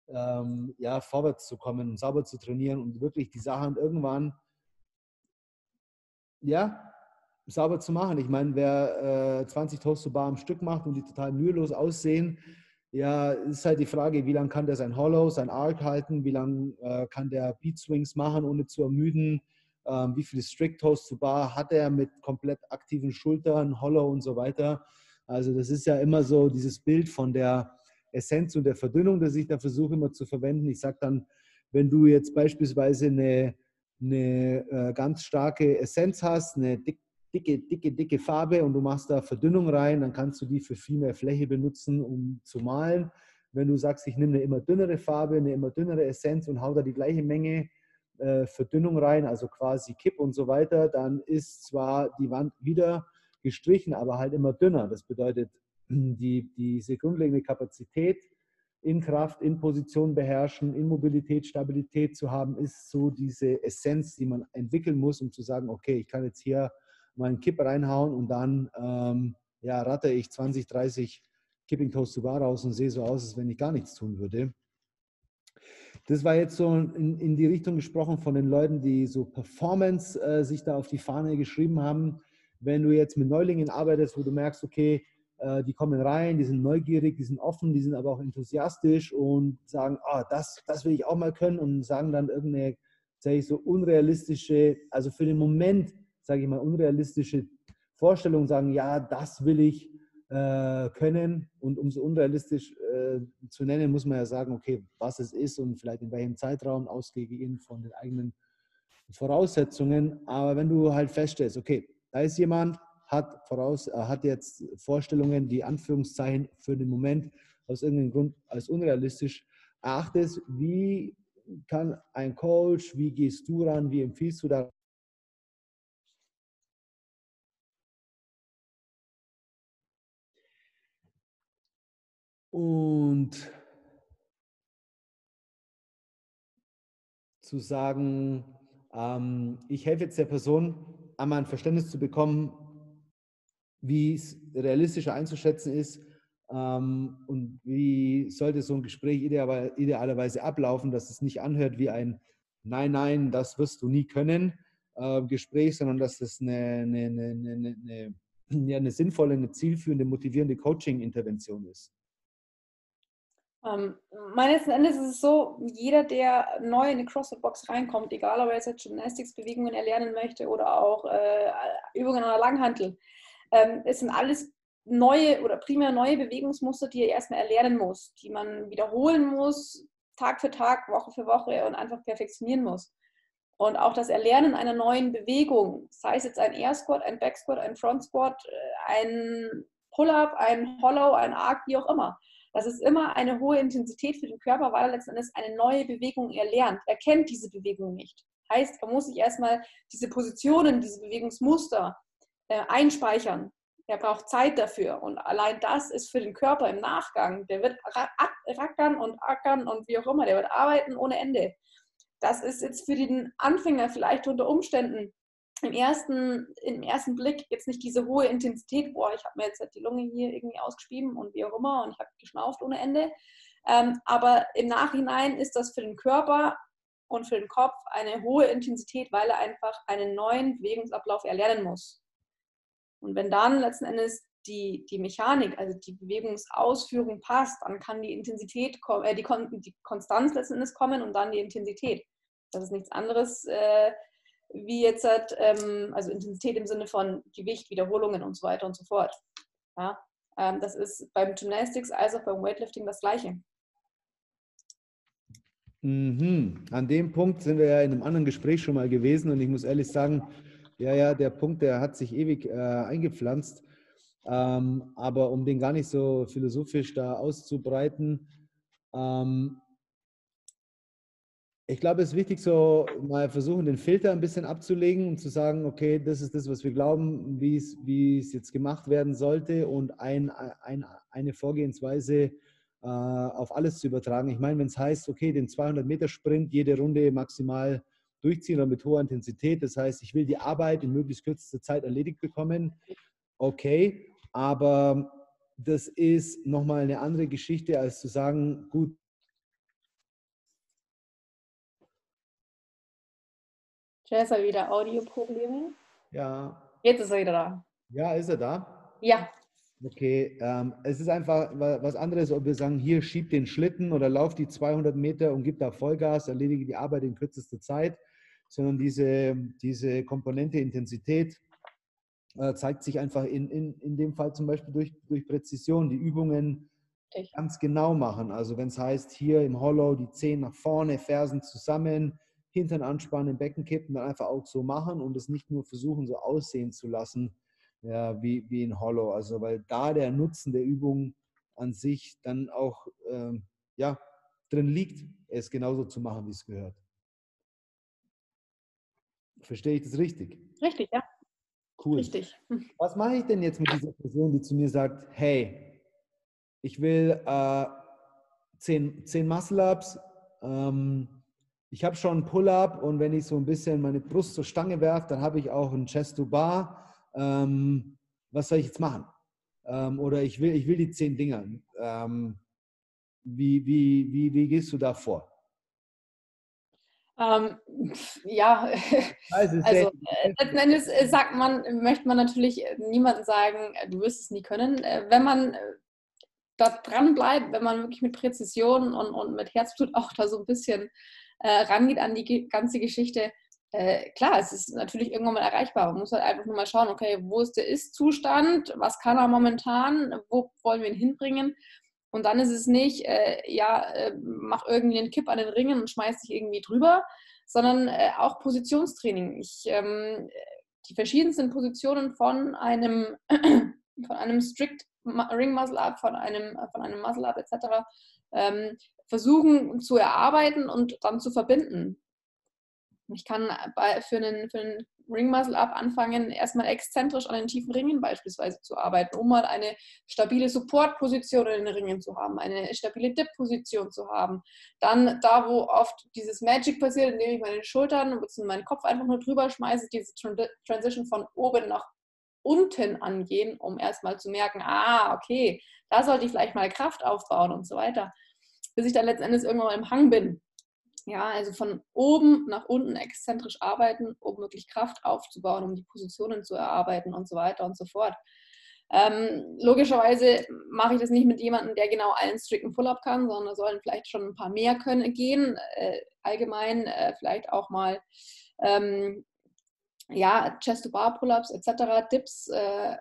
ähm, ja, vorwärts zu kommen und sauber zu trainieren und wirklich die Sachen irgendwann ja, sauber zu machen. Ich meine, wer äh, 20 Toast to Bar am Stück macht und die total mühelos aussehen, ja, ist halt die Frage, wie lange kann der sein Hollow, sein Arc halten, wie lange äh, kann der Beat Swings machen, ohne zu ermüden, ähm, wie viele Strict Toast to Bar hat er mit komplett aktiven Schultern, Hollow und so weiter. Also das ist ja immer so dieses Bild von der Essenz und der Verdünnung, das ich da versuche immer zu verwenden. Ich sage dann, wenn du jetzt beispielsweise eine, eine äh, ganz starke Essenz hast, eine dick, dicke, dicke, dicke Farbe und du machst da Verdünnung rein, dann kannst du die für viel mehr Fläche benutzen, um zu malen. Wenn du sagst, ich nehme eine immer dünnere Farbe, eine immer dünnere Essenz und hau da die gleiche Menge äh, Verdünnung rein, also quasi Kipp und so weiter, dann ist zwar die Wand wieder gestrichen, aber halt immer dünner. Das bedeutet, die, diese grundlegende Kapazität in Kraft, in Position beherrschen, in Mobilität, Stabilität zu haben, ist so diese Essenz, die man entwickeln muss, um zu sagen, okay, ich kann jetzt hier mal einen Kipp reinhauen und dann ähm, ja, ratte ich 20, 30 Kipping Toast to Bar raus und sehe so aus, als wenn ich gar nichts tun würde. Das war jetzt so in, in die Richtung gesprochen von den Leuten, die so Performance äh, sich da auf die Fahne geschrieben haben. Wenn du jetzt mit Neulingen arbeitest, wo du merkst, okay, äh, die kommen rein, die sind neugierig, die sind offen, die sind aber auch enthusiastisch und sagen, ah, das, das will ich auch mal können und sagen dann irgendeine, sage ich so, unrealistische, also für den Moment sage ich mal, unrealistische Vorstellungen sagen, ja, das will ich äh, können. Und um so unrealistisch äh, zu nennen, muss man ja sagen, okay, was es ist und vielleicht in welchem Zeitraum, ausgehend von den eigenen Voraussetzungen. Aber wenn du halt feststellst, okay, da ist jemand, hat, voraus, äh, hat jetzt Vorstellungen, die Anführungszeichen für den Moment aus irgendeinem Grund als unrealistisch erachtest, wie kann ein Coach, wie gehst du ran, wie empfiehlst du da Und zu sagen, ähm, ich helfe jetzt der Person, einmal ein Verständnis zu bekommen, wie es realistischer einzuschätzen ist ähm, und wie sollte so ein Gespräch ideal, idealerweise ablaufen, dass es nicht anhört wie ein Nein, nein, das wirst du nie können äh, Gespräch, sondern dass es eine, eine, eine, eine, ja, eine sinnvolle, eine zielführende, motivierende Coaching-Intervention ist. Ähm, meines Endes ist es so, jeder, der neu in die CrossFit-Box reinkommt, egal ob er jetzt Gymnastics-Bewegungen erlernen möchte oder auch äh, Übungen an der Langhantel, ähm, es sind alles neue oder primär neue Bewegungsmuster, die er erstmal erlernen muss, die man wiederholen muss, Tag für Tag, Woche für Woche und einfach perfektionieren muss. Und auch das Erlernen einer neuen Bewegung, sei es jetzt ein Air Squat, ein Back Squat, ein Front Squat, äh, ein Pull-up, ein Hollow, ein Arc, wie auch immer. Das ist immer eine hohe Intensität für den Körper, weil er letztendlich eine neue Bewegung erlernt. Er kennt diese Bewegung nicht. Heißt, er muss sich erstmal diese Positionen, diese Bewegungsmuster äh, einspeichern. Er braucht Zeit dafür. Und allein das ist für den Körper im Nachgang, der wird rackern und ackern und wie auch immer, der wird arbeiten ohne Ende das ist jetzt für den Anfänger vielleicht unter Umständen im ersten, im ersten Blick jetzt nicht diese hohe Intensität, boah, ich habe mir jetzt halt die Lunge hier irgendwie ausgeschrieben und wie auch immer und ich habe geschnauft ohne Ende. Ähm, aber im Nachhinein ist das für den Körper und für den Kopf eine hohe Intensität, weil er einfach einen neuen Bewegungsablauf erlernen muss. Und wenn dann letzten Endes die, die Mechanik, also die Bewegungsausführung passt, dann kann die Intensität, äh, die, Kon die Konstanz letzten Endes kommen und dann die Intensität. Das ist nichts anderes äh, wie jetzt, halt, ähm, also Intensität im Sinne von Gewicht, Wiederholungen und so weiter und so fort. Ja? Ähm, das ist beim Gymnastics als auch beim Weightlifting das Gleiche. Mhm. An dem Punkt sind wir ja in einem anderen Gespräch schon mal gewesen und ich muss ehrlich sagen, ja, ja, der Punkt, der hat sich ewig äh, eingepflanzt. Ähm, aber um den gar nicht so philosophisch da auszubreiten, ähm, ich glaube, es ist wichtig, so mal versuchen, den Filter ein bisschen abzulegen und zu sagen, okay, das ist das, was wir glauben, wie es, wie es jetzt gemacht werden sollte und ein, ein, eine Vorgehensweise äh, auf alles zu übertragen. Ich meine, wenn es heißt, okay, den 200-Meter-Sprint jede Runde maximal durchziehen oder mit hoher Intensität, das heißt, ich will die Arbeit in möglichst kürzester Zeit erledigt bekommen, okay, aber das ist nochmal eine andere Geschichte, als zu sagen, gut. Jess hat wieder Audioprobleme. Ja. Jetzt ist er wieder da. Ja, ist er da? Ja. Okay, ähm, es ist einfach was anderes, ob wir sagen, hier schieb den Schlitten oder lauf die 200 Meter und gib da Vollgas, erledige die Arbeit in kürzester Zeit, sondern diese, diese Komponente Intensität, äh, zeigt sich einfach in, in, in dem Fall zum Beispiel durch, durch Präzision, die Übungen Richtig. ganz genau machen. Also wenn es heißt, hier im Hollow die Zehen nach vorne, Fersen zusammen, Hintern anspannen, Becken kippen, dann einfach auch so machen und es nicht nur versuchen, so aussehen zu lassen, ja, wie, wie in Hollow. Also weil da der Nutzen der Übung an sich dann auch ähm, ja, drin liegt, es genauso zu machen, wie es gehört. Verstehe ich das richtig? Richtig, ja. Cool. Richtig. Was mache ich denn jetzt mit dieser Person, die zu mir sagt, hey, ich will äh, zehn, zehn Muscle-Ups, ähm, ich habe schon einen Pull-Up und wenn ich so ein bisschen meine Brust zur Stange werfe, dann habe ich auch einen Chest-to-Bar. Ähm, was soll ich jetzt machen? Ähm, oder ich will, ich will die zehn Dinger. Ähm, wie, wie, wie, wie gehst du da vor? Ähm, ja, also, also äh, letzten Endes äh, sagt man, möchte man natürlich äh, niemandem sagen, du wirst es nie können. Wenn man da dran bleibt, wenn man wirklich mit Präzision und, und mit Herzblut auch da so ein bisschen äh, rangeht an die ganze Geschichte, äh, klar, es ist natürlich irgendwann mal erreichbar. Man muss halt einfach nur mal schauen, okay, wo ist der Ist-Zustand, was kann er momentan, wo wollen wir ihn hinbringen und dann ist es nicht, äh, ja, äh, mach irgendwie einen Kipp an den Ringen und schmeiß dich irgendwie drüber, sondern äh, auch Positionstraining. Ich, ähm, die verschiedensten Positionen von einem, von einem Strict Ring Muscle Up, von einem, von einem Muscle Up etc. Ähm, versuchen zu erarbeiten und dann zu verbinden. Ich kann bei, für, einen, für einen Ring Muscle Up anfangen, erstmal exzentrisch an den tiefen Ringen beispielsweise zu arbeiten, um mal eine stabile Support-Position in den Ringen zu haben, eine stabile Dip-Position zu haben. Dann da, wo oft dieses Magic passiert, indem ich meine Schultern bzw. meinen Kopf einfach nur drüber schmeiße, diese Transition von oben nach unten angehen, um erstmal zu merken, ah, okay, da sollte ich vielleicht mal Kraft aufbauen und so weiter, bis ich dann letztendlich irgendwann mal im Hang bin ja, also von oben nach unten exzentrisch arbeiten, um wirklich Kraft aufzubauen, um die Positionen zu erarbeiten und so weiter und so fort. Ähm, logischerweise mache ich das nicht mit jemandem, der genau einen strikten Pull-up kann, sondern sollen vielleicht schon ein paar mehr können gehen. Äh, allgemein äh, vielleicht auch mal ähm, ja, Chest-to-Bar Pull-ups etc., Dips, äh,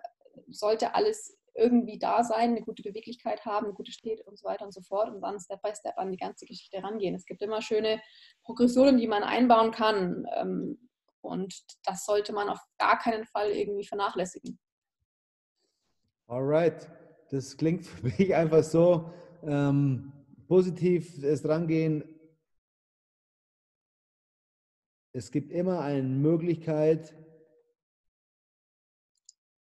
sollte alles irgendwie da sein, eine gute Beweglichkeit haben, eine gute Steht und so weiter und so fort und dann Step by Step an die ganze Geschichte rangehen. Es gibt immer schöne Progressionen, die man einbauen kann ähm, und das sollte man auf gar keinen Fall irgendwie vernachlässigen. Alright, das klingt für mich einfach so ähm, positiv, es rangehen. Es gibt immer eine Möglichkeit,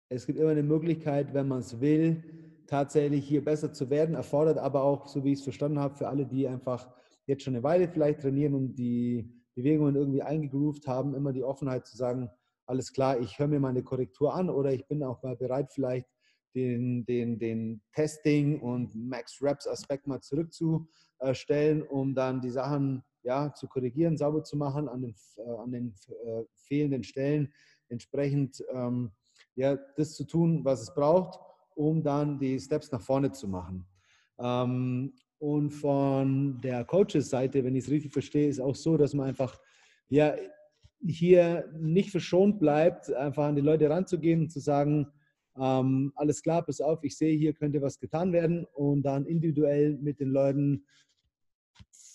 es gibt immer eine Möglichkeit, wenn man es will, tatsächlich hier besser zu werden, erfordert aber auch, so wie ich es verstanden habe, für alle, die einfach jetzt schon eine Weile vielleicht trainieren und die Bewegungen irgendwie eingegroovt haben, immer die Offenheit zu sagen, alles klar, ich höre mir meine Korrektur an oder ich bin auch mal bereit, vielleicht den, den, den Testing und Max Reps Aspekt mal zurückzustellen, um dann die Sachen ja, zu korrigieren, sauber zu machen an den, äh, an den äh, fehlenden Stellen, entsprechend ähm, ja, das zu tun, was es braucht, um dann die Steps nach vorne zu machen. Ähm, und von der Coaches-Seite, wenn ich es richtig verstehe, ist auch so, dass man einfach ja, hier nicht verschont bleibt, einfach an die Leute ranzugehen und zu sagen, ähm, alles klar, pass auf, ich sehe, hier könnte was getan werden und dann individuell mit den Leuten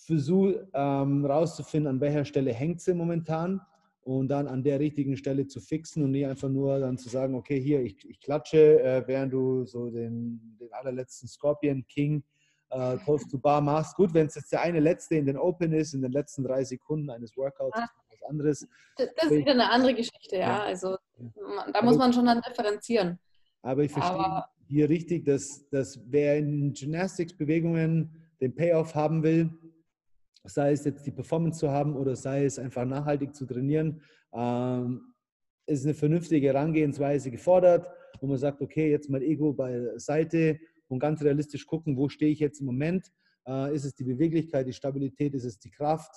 versuche ähm, rauszufinden, an welcher Stelle hängt sie momentan und dann an der richtigen Stelle zu fixen und nicht einfach nur dann zu sagen, okay, hier, ich, ich klatsche, äh, während du so den, den allerletzten Scorpion King äh, Toast to Bar machst. Gut, wenn es jetzt der eine letzte in den Open ist, in den letzten drei Sekunden eines Workouts, ist was anderes. Das, das ist wieder eine andere Geschichte, ja. ja. Also da muss man schon dann differenzieren. Aber ich verstehe Aber, hier richtig, dass, dass wer in Gymnastics-Bewegungen den Payoff haben will, sei es jetzt die Performance zu haben oder sei es einfach nachhaltig zu trainieren, ähm, ist eine vernünftige Herangehensweise gefordert, wo man sagt, okay, jetzt mal Ego beiseite und ganz realistisch gucken, wo stehe ich jetzt im Moment? Äh, ist es die Beweglichkeit, die Stabilität, ist es die Kraft?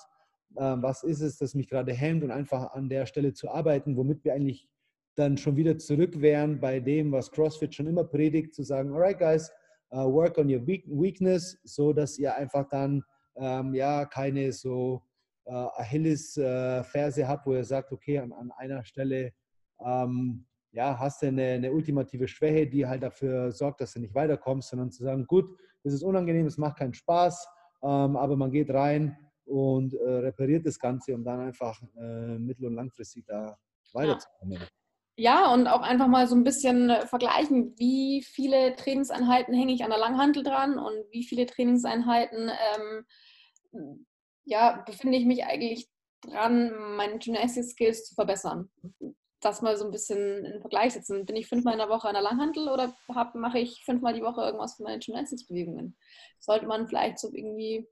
Äh, was ist es, das mich gerade hemmt und einfach an der Stelle zu arbeiten, womit wir eigentlich dann schon wieder zurück wären bei dem, was CrossFit schon immer predigt, zu sagen, alright guys, uh, work on your weakness, so dass ihr einfach dann ähm, ja keine so äh, Achilles-Ferse habt, wo ihr sagt, okay, an, an einer Stelle ähm, ja, hast du eine, eine, ultimative Schwäche, die halt dafür sorgt, dass du nicht weiterkommst, sondern zu sagen, gut, das ist unangenehm, es macht keinen Spaß, ähm, aber man geht rein und äh, repariert das Ganze, um dann einfach äh, mittel- und langfristig da weiterzukommen. Ja. Ja, und auch einfach mal so ein bisschen äh, vergleichen, wie viele Trainingseinheiten hänge ich an der Langhantel dran und wie viele Trainingseinheiten ähm, ja, befinde ich mich eigentlich dran, meine Gymnastic Skills zu verbessern. Das mal so ein bisschen in Vergleich setzen. Bin ich fünfmal in der Woche an der Langhantel oder mache ich fünfmal die Woche irgendwas für meine Gymnastics-Bewegungen? Sollte man vielleicht so irgendwie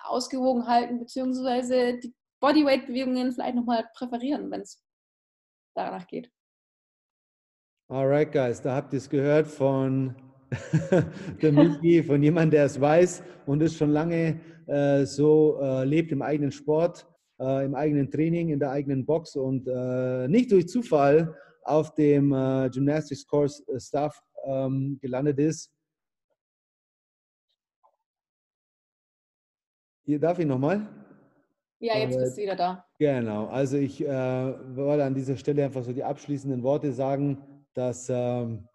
ausgewogen halten, beziehungsweise die Bodyweight-Bewegungen vielleicht nochmal präferieren, wenn es danach geht. Alright, guys, da habt ihr es gehört von der Miki, von jemandem, der es weiß und es schon lange äh, so äh, lebt im eigenen Sport, äh, im eigenen Training, in der eigenen Box und äh, nicht durch Zufall auf dem äh, Gymnastics Course äh, Staff ähm, gelandet ist. Hier darf ich nochmal? Ja, jetzt bist du wieder da. Genau, also ich wollte an dieser Stelle einfach so die abschließenden Worte sagen dass ähm,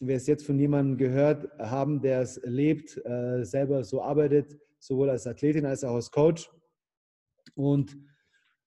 wir es jetzt von jemandem gehört haben, der es lebt, äh, selber so arbeitet, sowohl als Athletin als auch als Coach. Und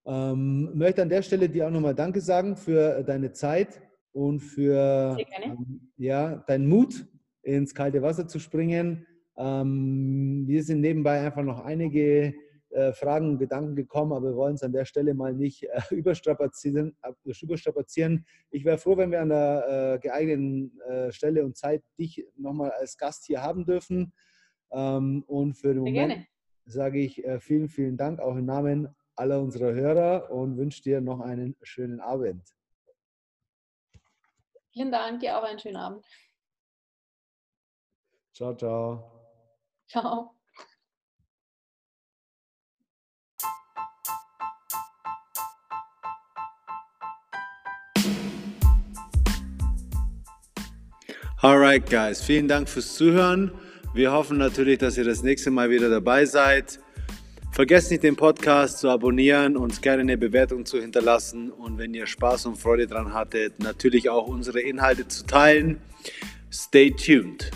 ähm, möchte an der Stelle dir auch nochmal Danke sagen für deine Zeit und für ähm, ja, deinen Mut, ins kalte Wasser zu springen. Ähm, wir sind nebenbei einfach noch einige äh, Fragen und Gedanken gekommen, aber wir wollen es an der Stelle mal nicht äh, überstrapazieren, überstrapazieren. Ich wäre froh, wenn wir an der äh, geeigneten äh, Stelle und Zeit dich nochmal als Gast hier haben dürfen. Ähm, und für den Moment sage ich äh, vielen, vielen Dank auch im Namen aller unserer Hörer und wünsche dir noch einen schönen Abend. Vielen Dank, dir auch einen schönen Abend. Ciao, ciao. Ciao. Alright, guys, vielen Dank fürs Zuhören. Wir hoffen natürlich, dass ihr das nächste Mal wieder dabei seid. Vergesst nicht, den Podcast zu abonnieren, uns gerne eine Bewertung zu hinterlassen und wenn ihr Spaß und Freude dran hattet, natürlich auch unsere Inhalte zu teilen. Stay tuned.